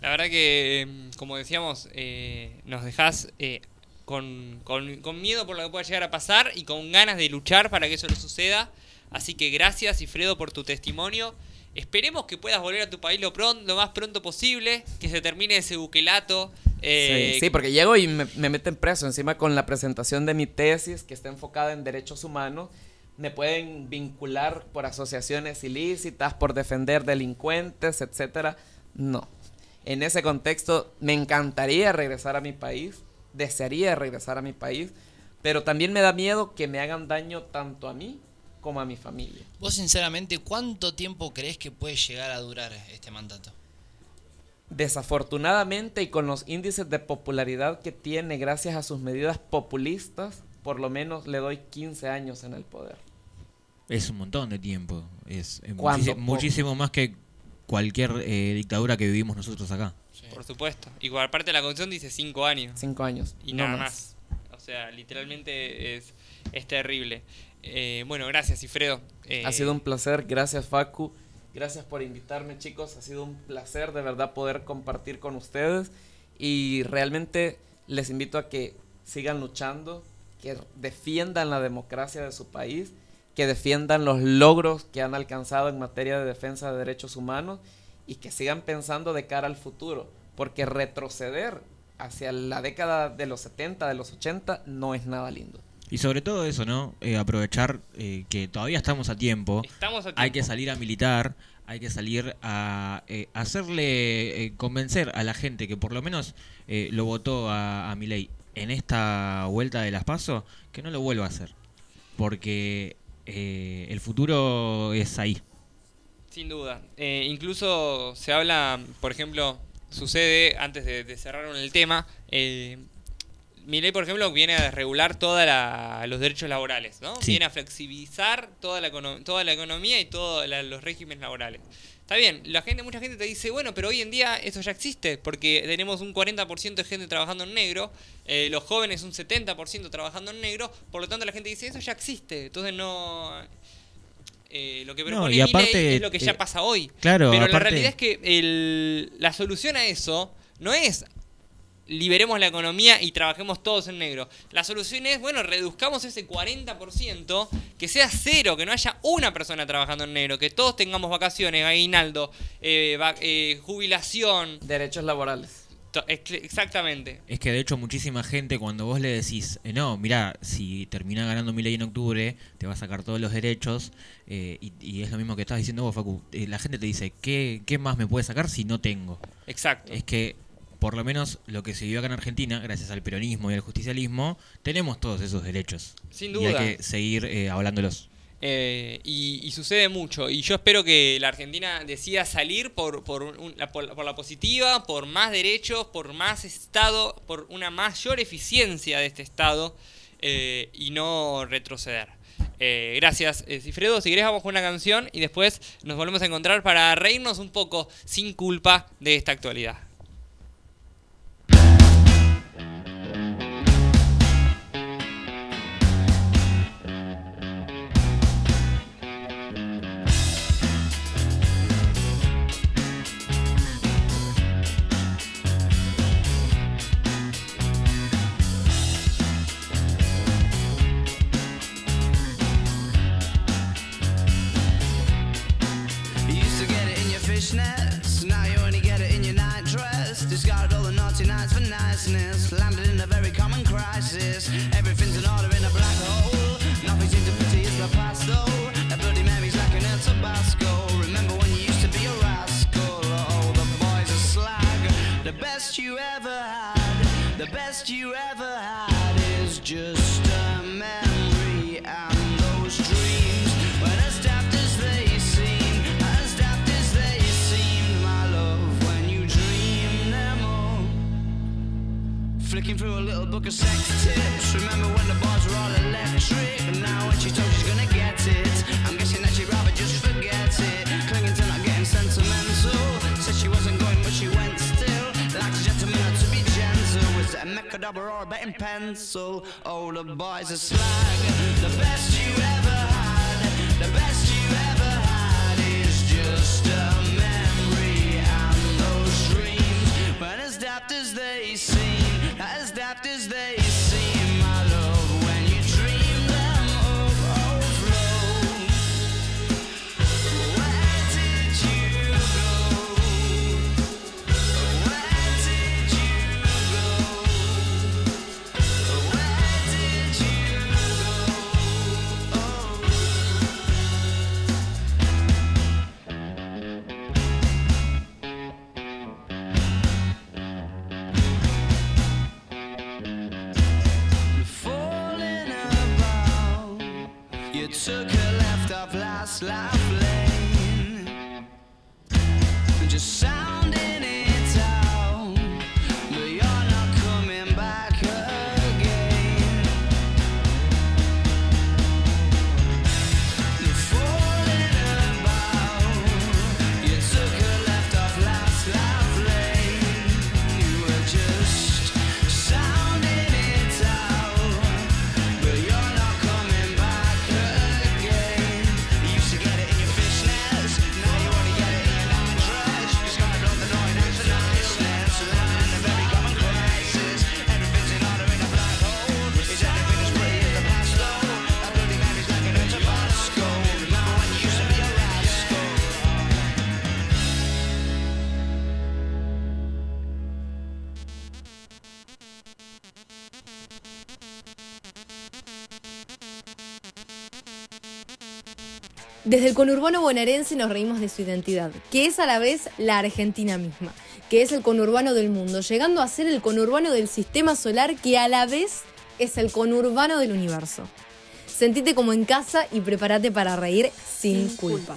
La verdad que, mm, como decíamos, eh, nos dejás eh, con, con- con miedo por lo que pueda llegar a pasar y con ganas de luchar para que eso no suceda. Así que gracias, Ifredo, por tu testimonio. Esperemos que puedas volver a tu país lo, pron- lo más pronto posible, que se termine ese buquelato. eh, sí, sí, porque llego y me, me meten preso encima con la presentación de mi tesis que está enfocada en derechos humanos. Me pueden vincular por asociaciones ilícitas, por defender delincuentes, etcétera. No. En ese contexto, me encantaría regresar a mi país, desearía regresar a mi país, pero también me da miedo que me hagan daño tanto a mí como a mi familia. Vos, sinceramente, ¿cuánto tiempo crees que puede llegar a durar este mandato? Desafortunadamente y con los índices de popularidad que tiene gracias a sus medidas populistas, por lo menos le doy 15 años en el poder. Es un montón de tiempo. Es muchísimo, muchísimo más que cualquier eh, dictadura que vivimos nosotros acá. Por supuesto. Y por parte de la constitución dice 5 años. Cinco años. Y no nada más. O sea, literalmente es, es terrible. Eh, bueno, gracias, Ifredo. Eh, Ha sido un placer, gracias Facu, gracias por invitarme chicos, ha sido un placer de verdad poder compartir con ustedes. Y realmente les invito a que sigan luchando, que defiendan la democracia de su país, que defiendan los logros que han alcanzado en materia de defensa de derechos humanos y que sigan pensando de cara al futuro, porque retroceder hacia la década de los 70, de los 80 no es nada lindo. Y sobre todo eso, ¿no? Eh, aprovechar eh, que todavía estamos a tiempo. Estamos a Hay que tiempo. salir a militar, hay que salir a eh, hacerle convencer a la gente que por lo menos lo votó a, a Milei en esta vuelta de las PASO, que no lo vuelva a hacer. Porque el futuro es ahí. Sin duda. Incluso se habla, por ejemplo, sucede, antes de, de cerrar el tema, mi ley, por ejemplo, viene a regular todos los derechos laborales, ¿no? Sí. Viene a flexibilizar toda la, econo- toda la economía y todos los regímenes laborales. Está bien, la gente, mucha gente te dice, bueno, pero hoy en día eso ya existe, porque tenemos un 40% de gente trabajando en negro, eh, los jóvenes un 70% trabajando en negro, por lo tanto la gente dice, eso ya existe, entonces no... eh, lo que No, propone y aparte, es lo que ya eh, pasa hoy. claro, Pero la realidad es que el- la solución a eso no es liberemos la economía y trabajemos todos en negro. La solución es, bueno, reduzcamos ese 40%, que sea cero, que no haya una persona trabajando en negro, que todos tengamos vacaciones, aguinaldo, eh, va- eh, jubilación. Derechos laborales. Exactamente. Es que de hecho muchísima gente cuando vos le decís, eh, no, mira, si termina ganando mi ley en octubre, te va a sacar todos los derechos, eh, y, y es lo mismo que estás diciendo vos, Facu, eh, la gente te dice, ¿qué, ¿qué más me puede sacar si no tengo? Exacto. Es que por lo menos lo que se vivió acá en Argentina, gracias al peronismo y al justicialismo, tenemos todos esos derechos. Sin Y duda. hay que seguir eh, hablándolos. Eh, y, y sucede mucho. Y yo espero que la Argentina decida salir por, por, un- la, por, por la positiva, por más derechos, por más Estado, por una mayor eficiencia de este Estado eh, y no retroceder. Eh, gracias, eh, Cifredo. Si querés, vamos con una canción y después nos volvemos a encontrar para reírnos un poco sin culpa de esta actualidad. Best you ever had, the best you ever had is just a memory and those dreams. When as daft as they seem, as daft as they seem, my love, when you dream them all. Flicking through a little book of sex tips. Remember when the bars were all electric? Now when she told she's gonna get it, Was it a or a betting pencil? Oh, the boys are slag. The best you ever had. The best you ever had is just a Desde el conurbano bonaerense nos reímos de su identidad, que es a la vez la Argentina misma, que es el conurbano del mundo, llegando a ser el conurbano del sistema solar que a la vez es el conurbano del universo. Sentite como en casa y prepárate para reír sin, culpa.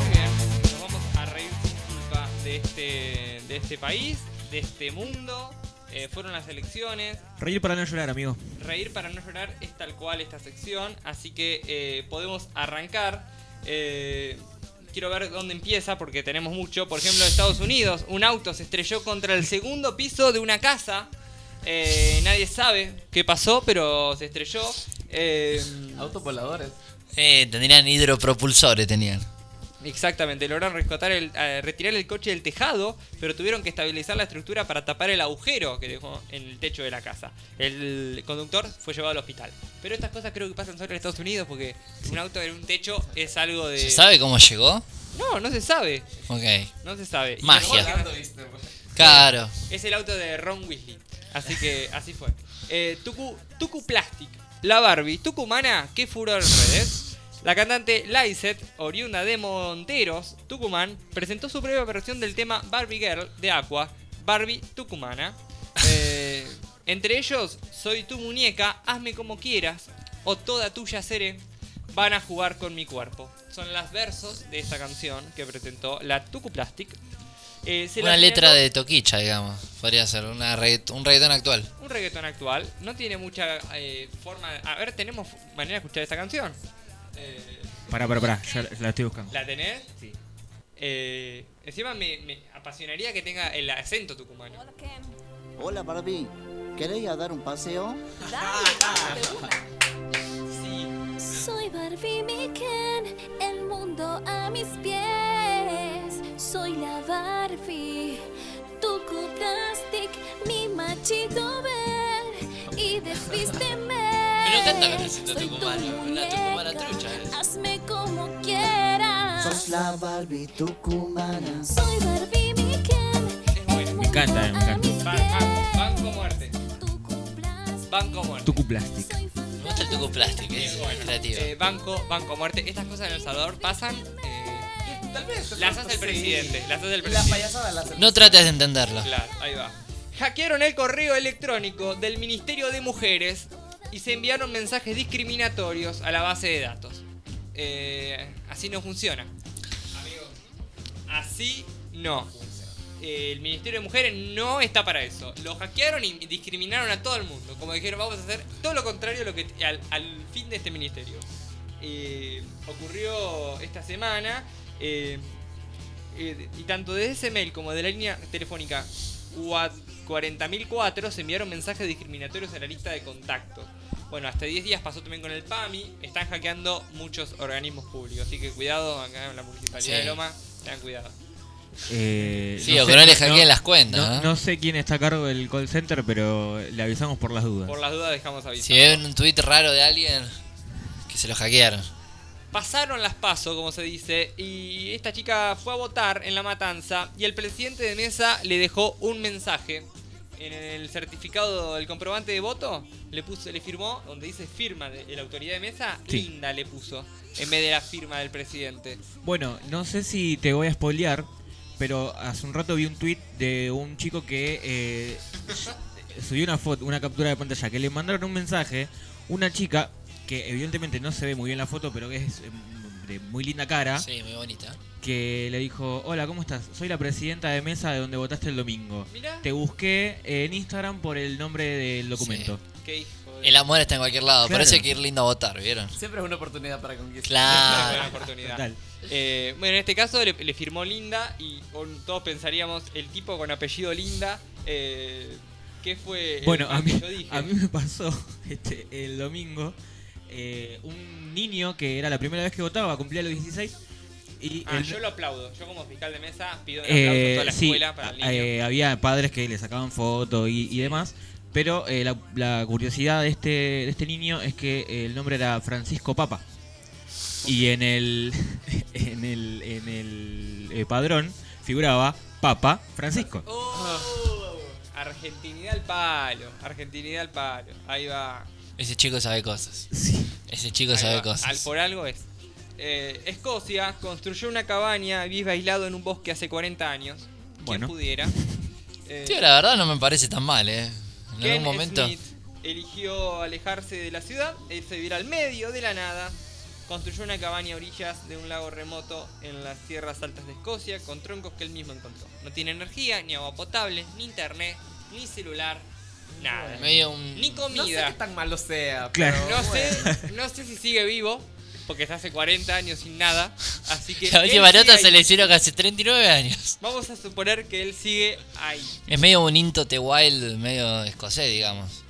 Muy bien, nos vamos a reír sin culpa de este, de este país, de este mundo. Eh, fueron las elecciones. Reír para no llorar, amigo. Reír para no llorar es tal cual esta sección, así que eh, podemos arrancar. Eh, quiero ver dónde empieza porque tenemos mucho. Por ejemplo, en Estados Unidos, un auto se estrelló contra el segundo piso de una casa. Eh, nadie sabe qué pasó, pero se estrelló. Eh, Autopoladores. Eh, tendrían hidropropulsores, tenían. Exactamente, lograron rescatar el, eh, retirar el coche del tejado, pero tuvieron que estabilizar la estructura para tapar el agujero que dejó en el techo de la casa. El conductor fue llevado al hospital. Pero estas cosas creo que pasan solo en Estados Unidos porque un auto en un techo es algo de... ¿Se sabe cómo llegó? No, no se sabe. Ok. No se sabe. Magia. Claro. Es el auto de Ron Weasley. Así que así fue. Eh, Tucu, Tucu Plastic. La Barbie tucumana, qué furor en redes. La cantante Lizet, oriunda de Monteros, Tucumán, presentó su breve versión del tema Barbie Girl de Aqua, Barbie Tucumana. Eh, entre ellos, Soy tu muñeca, hazme como quieras, o toda tuya seré, van a jugar con mi cuerpo. Son los versos de esta canción que presentó la Tucu Plastic. Eh, Una letra de toquicha, digamos. Podría ser una regga- un reggaetón actual. un reggaetón actual. No tiene mucha eh, forma. A ver, tenemos manera de escuchar esta canción. Eh, Pará, pará, pará. Ya la estoy buscando. ¿La tenés? Sí. Eh, encima me, me apasionaría que tenga el acento tucumano. Hola Barbie, ¿querés ir a dar un paseo? Sí. Soy Barbie mi Ken, el mundo a mis pies. Soy la Barbie, tu plastic, mi machito ver y desvísteme. Pero canta con acento Soy tu tucumano, una muñeca, tucumana trucha es. Hazme como quieras. Sos la Barbie tucumana. Soy Barbie mi Ken, Es bueno. Me encanta, me encanta. Ban- ban- banco muerte. Banco muerte. Tucu Plastic. Soy Me gusta el tucu plástico, es Bueno, creativo. eh, banco, banco muerte. Estas cosas en El Salvador pasan. eh, Tal vez. las hace el sí. presidente. Las hace el La presidente. payasada la hace No trates de entenderlo. Claro, ahí va. Hackearon el correo electrónico del Ministerio de Mujeres y se enviaron mensajes discriminatorios a la base de datos. Eh, así no funciona. Amigos, así no. El Ministerio de Mujeres no está para eso. Lo hackearon y discriminaron a todo el mundo. Como dijeron, vamos a hacer todo lo contrario al, fin de este ministerio. Eh, ocurrió esta semana. eh, y tanto desde ese mail como de la línea telefónica 40004 se enviaron mensajes discriminatorios a la lista de contactos. Bueno, hasta 10 días pasó también con el PAMI. Están hackeando muchos organismos públicos. Así que cuidado acá en la municipalidad Sí. de Loma. Tengan cuidado. Eh, Sí, o que no le hackeen las cuentas, No, ¿no? no sé quién está a cargo del call center, pero le avisamos por las dudas. Por las dudas dejamos Si avisado. ven un tweet raro de alguien, que se lo hackearon. Pasaron las pasos, como se dice, y esta chica fue a votar en la matanza y el presidente de mesa le dejó un mensaje. En el certificado del comprobante de voto le puso, le firmó, donde dice firma de la autoridad de mesa, Sí. linda le puso, en vez de la firma del presidente. Bueno, no sé si te voy a spoilear, pero hace un rato vi un tweet de un chico que eh, subió una foto, una captura de pantalla que le mandaron un mensaje, una chica que evidentemente no se ve muy bien la foto, pero que es eh, de muy linda cara, Sí, muy bonita. que le dijo, hola, ¿cómo estás? Soy la presidenta de mesa de donde votaste el domingo. Mirá. Te busqué en Instagram por el nombre del documento. Qué hijo de- El amor está en cualquier lado. Claro. Parece que ir lindo a votar, ¿vieron? Siempre es una oportunidad para conquistar. Una Claro. oportunidad. Total. Eh, bueno, en este caso le, le firmó Linda y con- todos pensaríamos el tipo con apellido Linda. Eh, ¿Qué fue? el- Bueno, a mí, yo dije? a mí me pasó este, el domingo eh, un niño que era la primera vez que votaba, cumplía los 16 y Ah, el- yo lo aplaudo. Yo como fiscal de mesa pido un aplauso a Eh, toda la sí, escuela para el niño. eh, había padres que le sacaban fotos y, y demás, pero eh, la, la curiosidad de este, de este niño es que eh, el nombre era Francisco Papa. Y en el, en el, en el eh, padrón figuraba Papa Francisco. Oh, Argentinidad al palo. Argentinidad al palo. Ahí va. Ese chico sabe cosas. Sí. Ese chico Ahí sabe va. Al cosas. por algo es. Eh, Escocia construyó una cabaña, vive aislado en un bosque hace 40 años. Quien Bueno. pudiera. Eh, Tío, la verdad no me parece tan mal, ¿eh? En Ken algún momento. Smith eligió alejarse de la ciudad, irse a vivir al medio de la nada. Construyó una cabaña a orillas de un lago remoto en las tierras altas de Escocia con troncos que él mismo encontró. No tiene energía, ni agua potable, ni internet, ni celular, nada. Medio un. Ni No sé comida. qué tan malo sea. Claro. pero No sé, no sé si sigue vivo, porque está hace 40 años sin nada. Así que. La última nota ahí. se le hicieron hace 39 años. Vamos a suponer que él sigue ahí. Es medio un Into the Wild, medio escocés, digamos.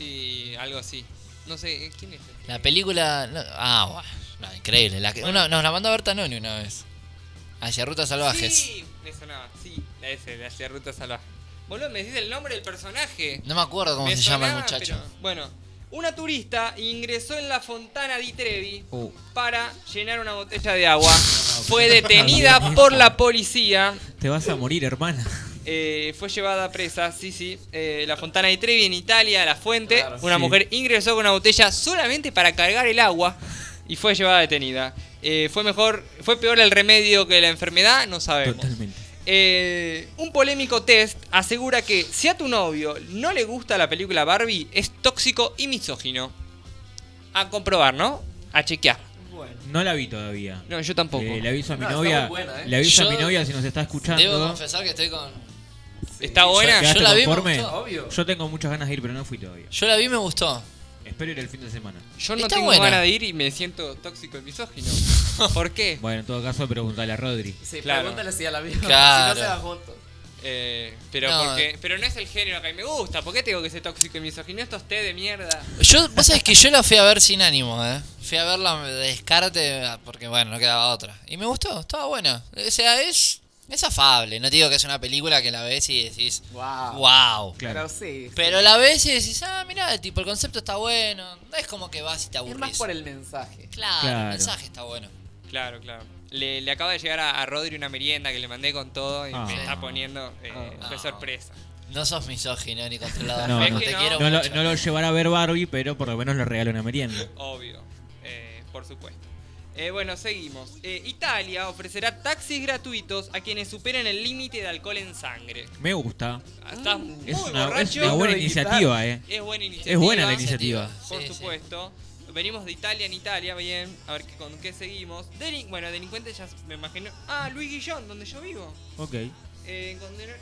Y algo así. No sé, ¿quién es? este? La película. no- ah, bueno, no, increíble. La que, Bueno. una- nos la mandó Berta Noni una vez. Hacia Rutas Salvajes. Sí, me sonaba. Sí, la S, de hacia Ruta Salvaje. Boludo, me decís el nombre del personaje. No me acuerdo cómo Me se llama el muchacho. pero- bueno, una turista ingresó en la fontana di Trevi Uh. para llenar una botella de agua. Fue detenida por la policía. Te vas a morir, hermana. eh, fue llevada presa, sí, sí. eh, la Fontana di Trevi en Italia, la fuente. Claro. una Sí. mujer ingresó con una botella solamente para cargar el agua y fue llevada detenida. Eh, fue mejor, fue peor el remedio que la enfermedad, no sabemos. Totalmente. Eh, un polémico test asegura que si a tu novio no le gusta la película Barbie, es tóxico y misógino. A comprobar, ¿no? A chequear. Bueno. No la vi todavía. No, yo tampoco. Eh, le aviso a mi No, novia. buena, ¿eh? Le aviso a mi novia si nos está escuchando. Debo confesar que estoy con. ¿Está buena? ¿Quedaste Yo la vi, me gustó. Obvio. Yo tengo muchas ganas de ir, pero no fui todavía. Yo la vi y me gustó. Espero ir el fin de semana. Yo no Está tengo buena. ganas de ir y me siento tóxico y misógino. ¿Por qué? Bueno, en todo caso, preguntale a Rodri. Sí, Claro. pregúntale si ya la. Claro. Si no se van juntos. Eh, pero, No. porque, pero no es el género que a mí me gusta. ¿Por qué tengo que ser tóxico y misógino? Estos té de mierda. Yo, vos sabés que yo la fui a ver sin ánimo, ¿eh? Fui a verla de descarte porque, bueno, no quedaba otra. Y me gustó, estaba buena. O sea, es, es afable. No te digo que es una película que la ves y decís, Wow. wow. Claro. Pero sí. Pero la ves y decís, ah, mira, tipo, el concepto está bueno. No es como que vas y te Es aburrís. más por el mensaje. Claro, Claro. el mensaje está bueno. Claro, claro. Le, le acaba de llegar a, a Rodri una merienda que le mandé con todo y Ah. me está poniendo. eh, Ah. fue No. sorpresa. No sos misógino ni controlador. No, te Es no. quiero No lo, no lo llevará a ver Barbie, pero por lo menos le regalo una merienda. Obvio. Eh, por supuesto. Eh, bueno, seguimos. Eh, Italia ofrecerá taxis gratuitos a quienes superen el límite de alcohol en sangre. Me gusta. Ah, Estás muy Es una, es borracho. una buena iniciativa, eh. Es buena iniciativa. Es buena la iniciativa. Por Sí, sí. supuesto. Venimos de Italia en Italia, bien. A ver qué- con qué seguimos. Delin- bueno, delincuentes ya me imagino. Ah, Luis Guillón, donde yo vivo. Ok. Eh, condenar-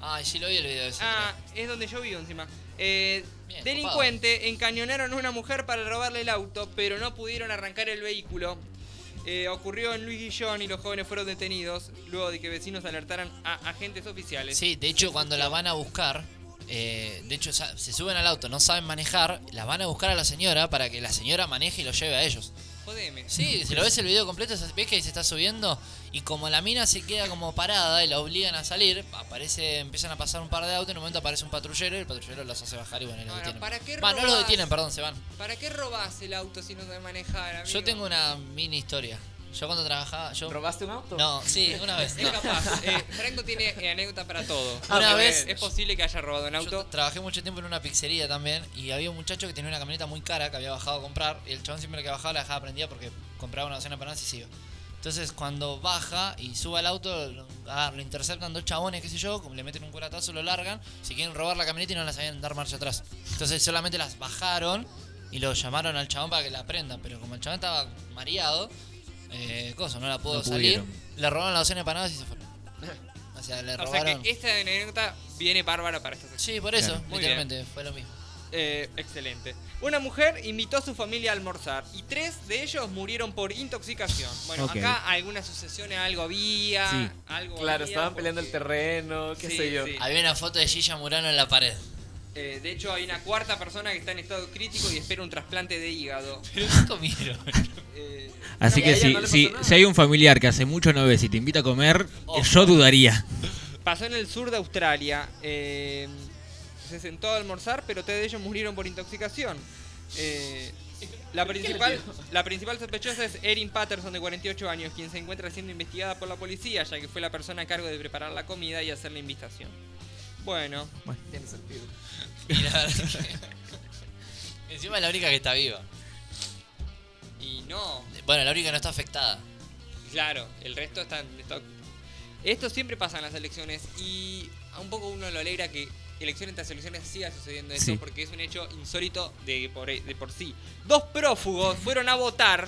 Ay, sí lo vi el video ese. Ah, es donde yo vivo encima. Eh, Bien, delincuente encañonaron a una mujer para robarle el auto, pero no pudieron arrancar el vehículo. Eh, ocurrió en Luis Guillón y los jóvenes fueron detenidos luego de que vecinos alertaran a agentes oficiales. Sí, de hecho cuando la van a buscar, eh, de hecho se suben al auto, no saben manejar, la van a buscar a la señora para que la señora maneje y lo lleve a ellos. Jodeme. Sí, si lo ves el video completo, ves que se está subiendo y como la mina se queda como parada y la obligan a salir, aparece, empiezan a pasar un par de autos, en un momento aparece un patrullero y el patrullero los hace bajar y bueno, y los Ahora, detienen. ¿para qué Va, no los detienen, perdón, se van. ¿Para qué robás el auto si no sabes manejar, amigo? Yo tengo una mini historia. Yo cuando trabajaba, yo... ¿Robaste un auto? No, sí, una vez. Es no. capaz. Eh, Franco tiene anécdota para todo. Una Eh, vez- Es posible que haya robado un Yo auto. trabajé mucho tiempo en una pizzería también y había un muchacho que tenía una camioneta muy cara que había bajado a comprar y el chabón siempre que bajaba la dejaba prendida porque compraba una docena de empanadas y se iba. Entonces cuando baja y sube al auto, lo, ah, lo interceptan dos chabones, qué sé yo, como le meten un culatazo, lo largan. Si quieren robar la camioneta y no la sabían dar marcha atrás. Entonces solamente las bajaron y lo llamaron al chabón para que la prendan. Pero como el chabón estaba mareado, eh, cosa, no la pudo No salir. Le robaron las docena de empanadas y se fueron. O sea, le O sea robaron. que esta anécdota viene bárbara para esta sección. Sí, por eso, Muy literalmente, fue lo mismo. Eh, excelente. Una mujer invitó a su familia a almorzar y tres de ellos murieron por intoxicación. Bueno, acá alguna sucesión, algo había, Sí. algo Claro, había estaban peleando el terreno, qué Sí, sé yo. sí. Había una foto de Gilla Murano en la pared. Eh, de hecho, hay una cuarta persona que está en estado crítico y espera un trasplante de hígado. Pero ¿qué comieron? Eh, Así No, que si, no si, hay un familiar que hace mucho no ves y te invita a comer, yo dudaría. pasó en el sur de Australia. eh, se sentó a almorzar, pero tres de ellos murieron por intoxicación. Eh, la, principal, la principal sospechosa es Erin Patterson, de 48 años, quien se encuentra siendo investigada por la policía, ya que fue la persona a cargo de preparar la comida y hacer la invitación. Bueno, Tiene sentido. Y la verdad que- Encima es la única que está viva. y no, Bueno, la única que no está afectada. claro, el resto está en Esto siempre pasa en las elecciones y a un poco uno lo alegra que elecciones tras elecciones siga sucediendo esto Sí. porque es un hecho insólito de por, de por sí. Dos prófugos fueron a votar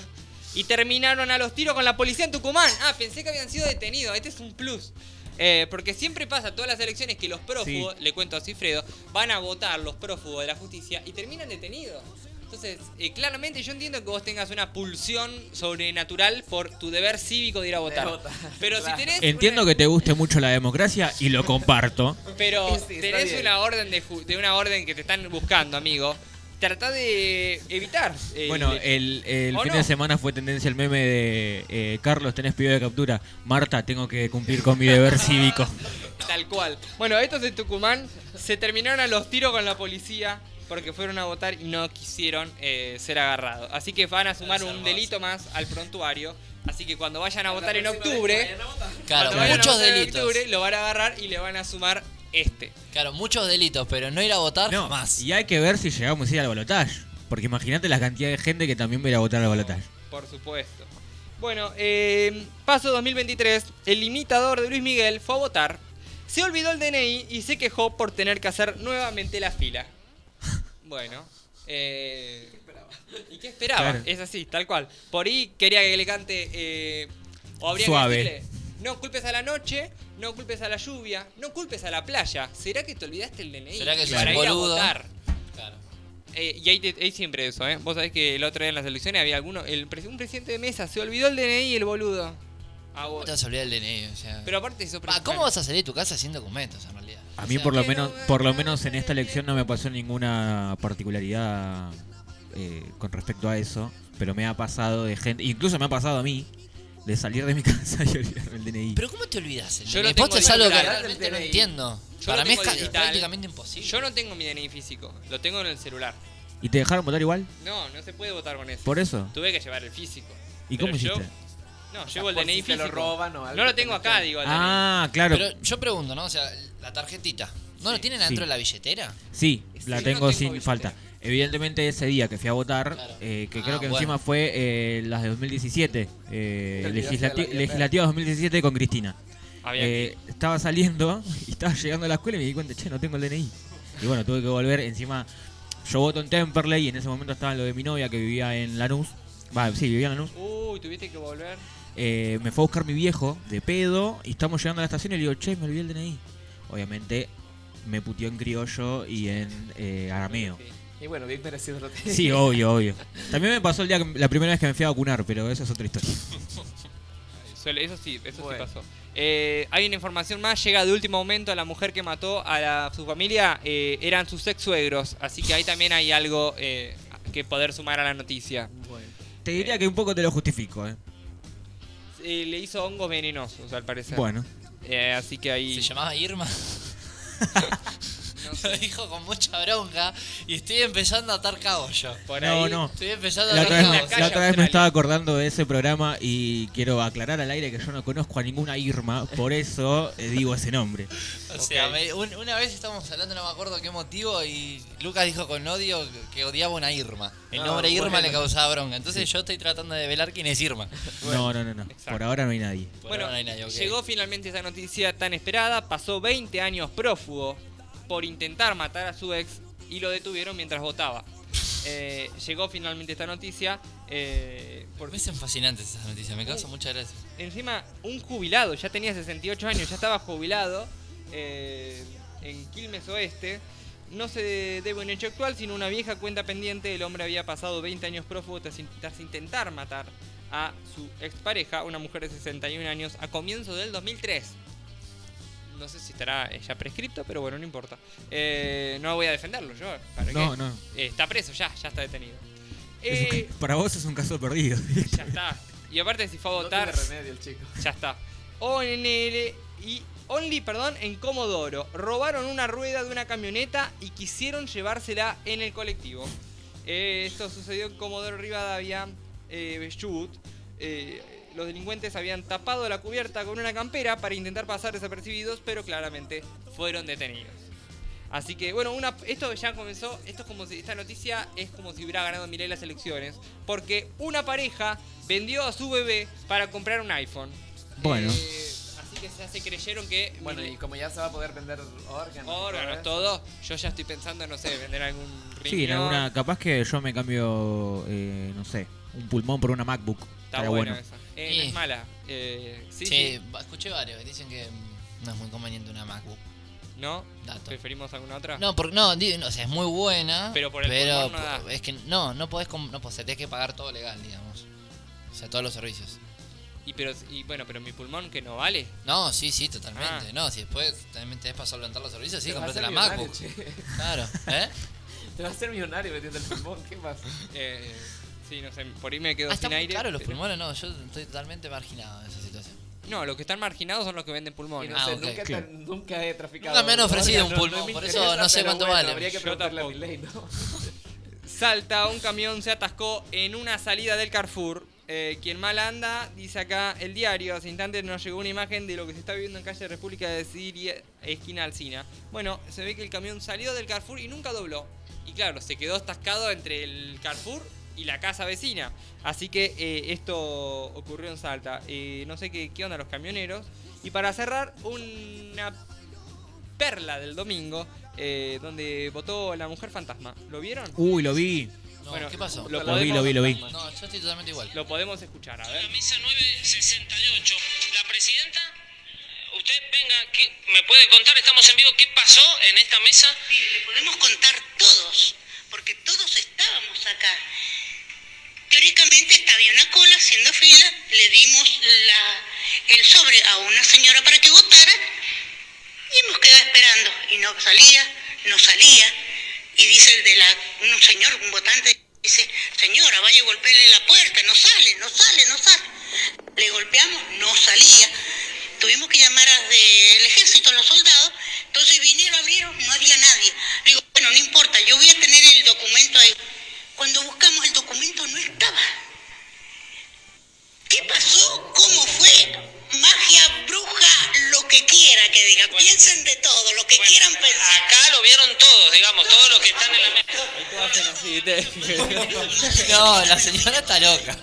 y terminaron a los tiros con la policía en Tucumán. Ah, pensé que habían sido detenidos. Este es un plus. Eh, porque siempre pasa todas las elecciones que los prófugos, le cuento a Cifredo, van a votar los prófugos de la justicia y terminan detenidos. Entonces, eh, claramente yo entiendo que vos tengas una pulsión sobrenatural por tu deber cívico de ir a votar. votar, Pero claro. si tenés Entiendo una- que te guste mucho la democracia y lo comparto. pero Sí, tenés una orden de, ju- de una orden que te están buscando, amigo. Trata de evitar. el- Bueno, el, el ¿O fin no? de semana fue tendencia el meme de eh, Carlos, tenés pedido de captura. Marta, tengo que cumplir con mi deber cívico. Tal cual. Bueno, estos de Tucumán se terminaron a los tiros con la policía porque fueron a votar y no quisieron eh, ser agarrados. Así que van a sumar un delito más al prontuario. Así que cuando vayan a votar en octubre, Claro, muchos votar en delitos. octubre, lo van a agarrar y le van a sumar este. Claro, muchos delitos, pero no ir a votar No, jamás. y hay que ver si llegamos a ir al balotaje. Porque imagínate la cantidad de gente que también va a ir a votar al balotaje. Por supuesto. Bueno, eh, paso 2023. El imitador de Luis Miguel fue a votar. Se olvidó el DNI y se quejó por tener que hacer nuevamente la fila. Bueno. Eh, ¿Y qué esperaba? Claro. Es así, tal cual. Por ahí quería que le cante. eh, o habría Suave. que decirle. No culpes a la noche, no culpes a la lluvia, no culpes a la playa. ¿Será que te olvidaste el DNI? ¿Será que sos para un ir a boludo? votar? Claro. Eh, y hay, te- hay siempre eso, ¿eh? Vos sabés que el otro día en las elecciones había alguno, el, pres- un presidente de mesa, se olvidó el DNI el boludo. Ah, ¿Cómo vos- te vas a olvidar el DNI? O sea, Pero aparte sos Va. ¿Cómo vas a salir de tu casa sin documentos en realidad? A O mí sea, por lo menos, por lo menos en esta elección no me pasó ninguna particularidad eh, con respecto a eso, pero me ha pasado de gente, incluso me ha pasado a mí, de salir de mi casa y olvidarme el DNI. Pero ¿cómo te olvidas? el Yo DNI? lo tengo es algo que digital. realmente no entiendo. Yo Para lo mí es tengo ca- digital. prácticamente imposible. Yo no tengo mi DNI físico, lo tengo en el celular. ¿Y te dejaron votar igual? No, no se puede votar con eso. ¿Por eso? Tuve que llevar el físico. ¿Y Pero cómo yo- hiciste? No, llevo el por DNI si te físico. lo roban o algo, no lo te tengo acá, digo, el. Ah, claro. Pero yo pregunto, ¿no? O sea, la tarjetita. ¿No lo tienen adentro Sí. de la billetera? Sí, Sí, la no tengo tengo sin billetera. falta. Evidentemente ese día que fui a votar, Claro. eh, que Ah, creo que bueno. encima fue eh, las de 2017, eh, de la legislativa 2017 con Cristina. Estaba saliendo y estaba llegando a la escuela y me di cuenta, che, no tengo el DNI. Y bueno, tuve que volver. Encima, yo voto en Temperley y en ese momento estaba lo de mi novia que vivía en Lanús. Va, sí, vivía en Lanús. que- Uy, tuviste que volver. Eh, me fue a buscar mi viejo de pedo y estamos llegando a la estación y le digo, che, me olvidé el DNI. Obviamente me puteó en criollo y en arameo. Y bueno, bien merecido lo tenía. Sí, obvio, obvio. También me pasó el día que- la primera vez que me fui a vacunar, pero eso es otra historia. Suele- Eso sí, eso Bueno. sí pasó. Eh, hay una información más, llega de último momento la mujer que mató a la- su familia, eh, eran sus ex suegros, así que ahí también hay algo eh, que poder sumar a la noticia. Bueno. Te diría que un poco te lo justifico, ¿eh? Eh, le hizo hongos venenosos, al parecer. Bueno. Eh, así que ahí... ¿Se llamaba Irma? no Lo dijo con mucha bronca y estoy empezando a atar cabos yo. Por No, ahí. no. Estoy empezando a La atar otra, vez, cabos. me- calle la otra vez me estaba acordando de ese programa y quiero aclarar al aire que yo no conozco a ninguna Irma, por eso eh, digo ese nombre. O sea, Ok. me- un- una vez estábamos hablando, no me acuerdo qué motivo, y Lucas dijo con odio que- odiaba una Irma. El Ah, nombre Irma bueno. le causaba bronca. Entonces yo estoy tratando de velar quién es Irma. No, no, no, no. Por ahora no hay nadie. Por Bueno, no hay nadie, ok. llegó finalmente esa noticia tan esperada. Pasó 20 años prófugo por intentar matar a su ex y lo detuvieron mientras votaba. Eh, llegó finalmente esta noticia. eh, Me hacen fascinantes esas noticias, me causa mucha gracia. encima un jubilado, ya tenía 68 años, ya estaba jubilado eh, en Quilmes Oeste. No se debe un hecho actual, sino una vieja cuenta pendiente. El hombre había pasado 20 años prófugo tras intentar matar a su expareja, una mujer de 61 años, a comienzo del 2003. No sé si estará eh, ya prescripto, pero bueno, no importa. Eh, no voy a defenderlo yo. ¿para No, qué? no. Eh, está preso ya, ya está detenido. Eh, para vos es un caso perdido. ya está. Y aparte si fue a No votar... tiene remedio el chico. Ya está. ONL y Only, perdón, en Comodoro. Robaron una rueda de una camioneta y quisieron llevársela en el colectivo. Eh, esto sucedió en Comodoro Rivadavia, eh, Chubut. Eh, los delincuentes habían tapado la cubierta con una campera para intentar pasar desapercibidos, pero claramente fueron detenidos. Así que, bueno, una, esto ya comenzó. Esto es como si esta noticia es como si hubiera ganado Milei las elecciones. Porque una pareja vendió a su bebé para comprar un iPhone. Bueno. Eh, así que ya se creyeron que. Bueno, Milei- y como ya se va a poder vender órganos. órganos, todo. Yo ya estoy pensando, no sé, vender algún riñón. Sí, en alguna, capaz que yo me cambio, eh, no sé, un pulmón por una MacBook. Está buena bueno. esa. Eh, no es mala. Eh, sí, Sí, sí. va- escuché varios, dicen que mm, no es muy conveniente una MacBook. ¿No? Dato. ¿Preferimos alguna otra? No, por, no, o sea, es muy buena. Pero por el pero pulmón no da. es que no, no podés, com- no podés, tenés que pagar todo legal, digamos. O sea, todos los servicios. Y, pero, y bueno, pero mi pulmón que no vale. No, sí, sí, totalmente. Ah. No, si después también tenés para solventar los servicios, sí, Te comprate la MacBook. che. Claro, ¿eh? Te vas a hacer millonario metiendo el pulmón. ¿Qué pasa? Eh, sí, no sé, por ahí me quedo Ah, sin aire. caro los pero- pulmones, no, yo estoy totalmente marginado de esa situación. No, los que están marginados son los que venden pulmones. no Ah, sé, ok, nunca, claro. nunca he traficado. Nunca me han ofrecido un pulmón, por eso no sé cuánto bueno, vale. Habría que preguntarle a tampoco. mi ley, ¿no? Salta, un camión se atascó en una salida del Carrefour. Eh, quien mal anda, dice acá el diario, hace instantes nos llegó una imagen de lo que se está viviendo en calle República de Siria, esquina Alcina. Bueno, se ve que el camión salió del Carrefour y nunca dobló. Y claro, se quedó atascado entre el Carrefour y la casa vecina. Así que eh, esto ocurrió en Salta. Eh, no sé qué, qué onda los camioneros. Y para cerrar, una perla del domingo, eh, donde votó la mujer fantasma. ¿Lo vieron? Uy, lo vi. No, Bueno, ¿qué pasó? lo Lo vi, lo vi, lo vi. No, yo estoy totalmente igual. Lo podemos escuchar, a ver. La mesa 968. La presidenta, usted venga, ¿qué- ¿me puede contar? Estamos en vivo. ¿Qué pasó en esta mesa? Le podemos contar todos, porque todos estábamos acá. Teóricamente esta- había una cola haciendo fila, le dimos la, el sobre a una señora para que votara y hemos quedado esperando y no salía, no salía. Y dice el de la, un señor, un votante, dice, señora, vaya a golpearle la puerta, no sale, no sale, no sale. Le golpeamos, no salía. Tuvimos que llamar al ejército, a los soldados. Entonces vinieron, abrieron, no había nadie. Le digo, bueno, no importa, yo voy a tener el documento ahí. Cuando buscamos el documento no estaba. ¿Qué pasó? ¿Cómo fue? Magia, bruja, lo que quiera que diga. Piensen de todo, lo que quieran pensar. Acá lo vieron todos, digamos, todos los que están en la mesa. No, la señora está loca.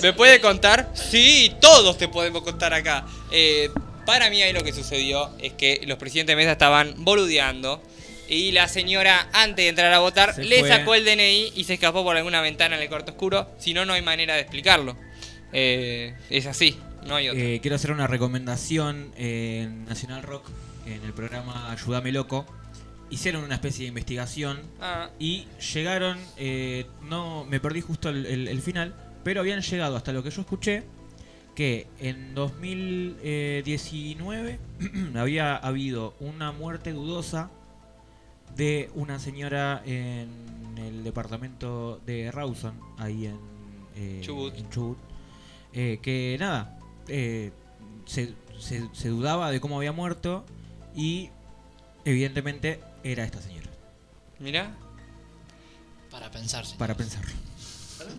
¿Me puede contar? Sí, todos te podemos contar acá. Eh, para mí ahí lo que sucedió es que los presidentes de mesa estaban boludeando y la señora antes de entrar a votar Se le fue. sacó el DNI y se escapó por alguna ventana en el cuarto oscuro. Si no, no hay manera de explicarlo. Eh, es así, no hay otra. Eh, quiero hacer una recomendación en Nacional Rock, en el programa Ayúdame Loco. Hicieron una especie de investigación Ah, y llegaron, eh, no me perdí justo el, el- el final, pero habían llegado hasta lo que yo escuché, que en 2019 había habido una muerte dudosa de una señora en el departamento de Rawson, ahí en, eh, Chubut. en Chubut, eh, que nada, eh, se, se- se dudaba de cómo había muerto y Evidentemente era esta señora. Mirá. Para pensarse. Para pensarlo.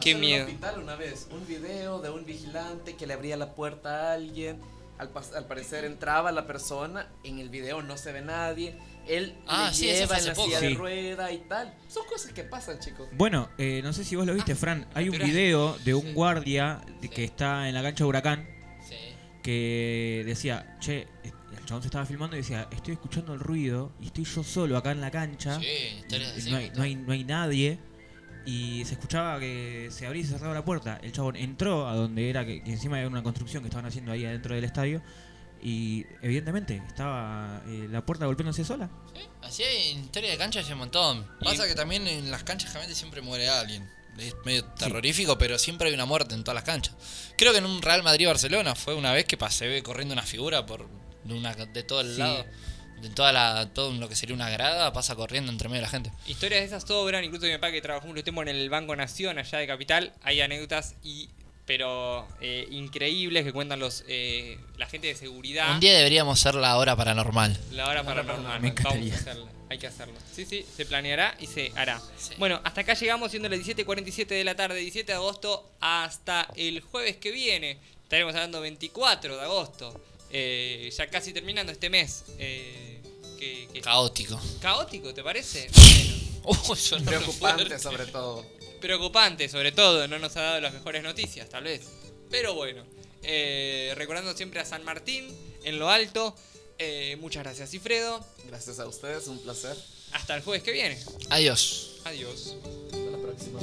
Qué En un miedo. hospital una vez, un video de un vigilante que le abría la puerta a alguien. Al, al parecer entraba la persona, en el video no se ve nadie. Él Ah, le sí, ese lleva en la poco. silla de Sí. rueda y tal. Son cosas que pasan, chicos. Bueno, eh, no sé si vos lo viste, Fran. Hay un video de un guardia de- que está en la cancha de Huracán Sí. que decía, che, el chabón se estaba filmando y decía, estoy escuchando el ruido y estoy yo solo acá en la cancha. Y no, hay, no, hay, no hay nadie. Y se escuchaba que se abría y se cerraba la puerta. El chabón entró a donde era, que, que encima era una construcción que estaban haciendo ahí adentro del estadio. Y evidentemente estaba eh, la puerta golpeándose sola. Así hay en historia de cancha hay un montón. Pasa que también en las canchas generalmente siempre muere alguien. Es medio terrorífico, pero siempre hay una muerte en todas las canchas. Creo que en un Real Madrid-Barcelona fue una vez que pasé corriendo una figura por de, una, de todo el Sí. lado. De toda la, todo lo que sería una grada, pasa corriendo entre medio de la gente. Historias de esas sobran, incluso mi papá que trabajó un tiempo en el Banco Nación allá de Capital, hay anécdotas y pero eh, increíbles que cuentan los eh, la gente de seguridad. Un día deberíamos hacer la hora paranormal. La hora paranormal. Me Vamos encantaría. a hacerla. Hay que hacerlo. Sí, sí, se planeará y se hará. Sí. Bueno, hasta acá llegamos siendo las 17.47 de la tarde, 17 de agosto, hasta el jueves que viene. Estaremos hablando 24 de agosto. Eh, ya casi terminando este mes. Eh, que, que- Caótico. caótico, ¿te parece? Uh, re Preocupante sobre todo. Preocupante, sobre todo. No nos ha dado las mejores noticias, tal vez. Pero bueno. Eh, recordando siempre a San Martín en lo alto. Eh, muchas gracias, Cifredo. Gracias a ustedes, un placer. Hasta el jueves que viene. Adiós. Adiós. Hasta la próxima.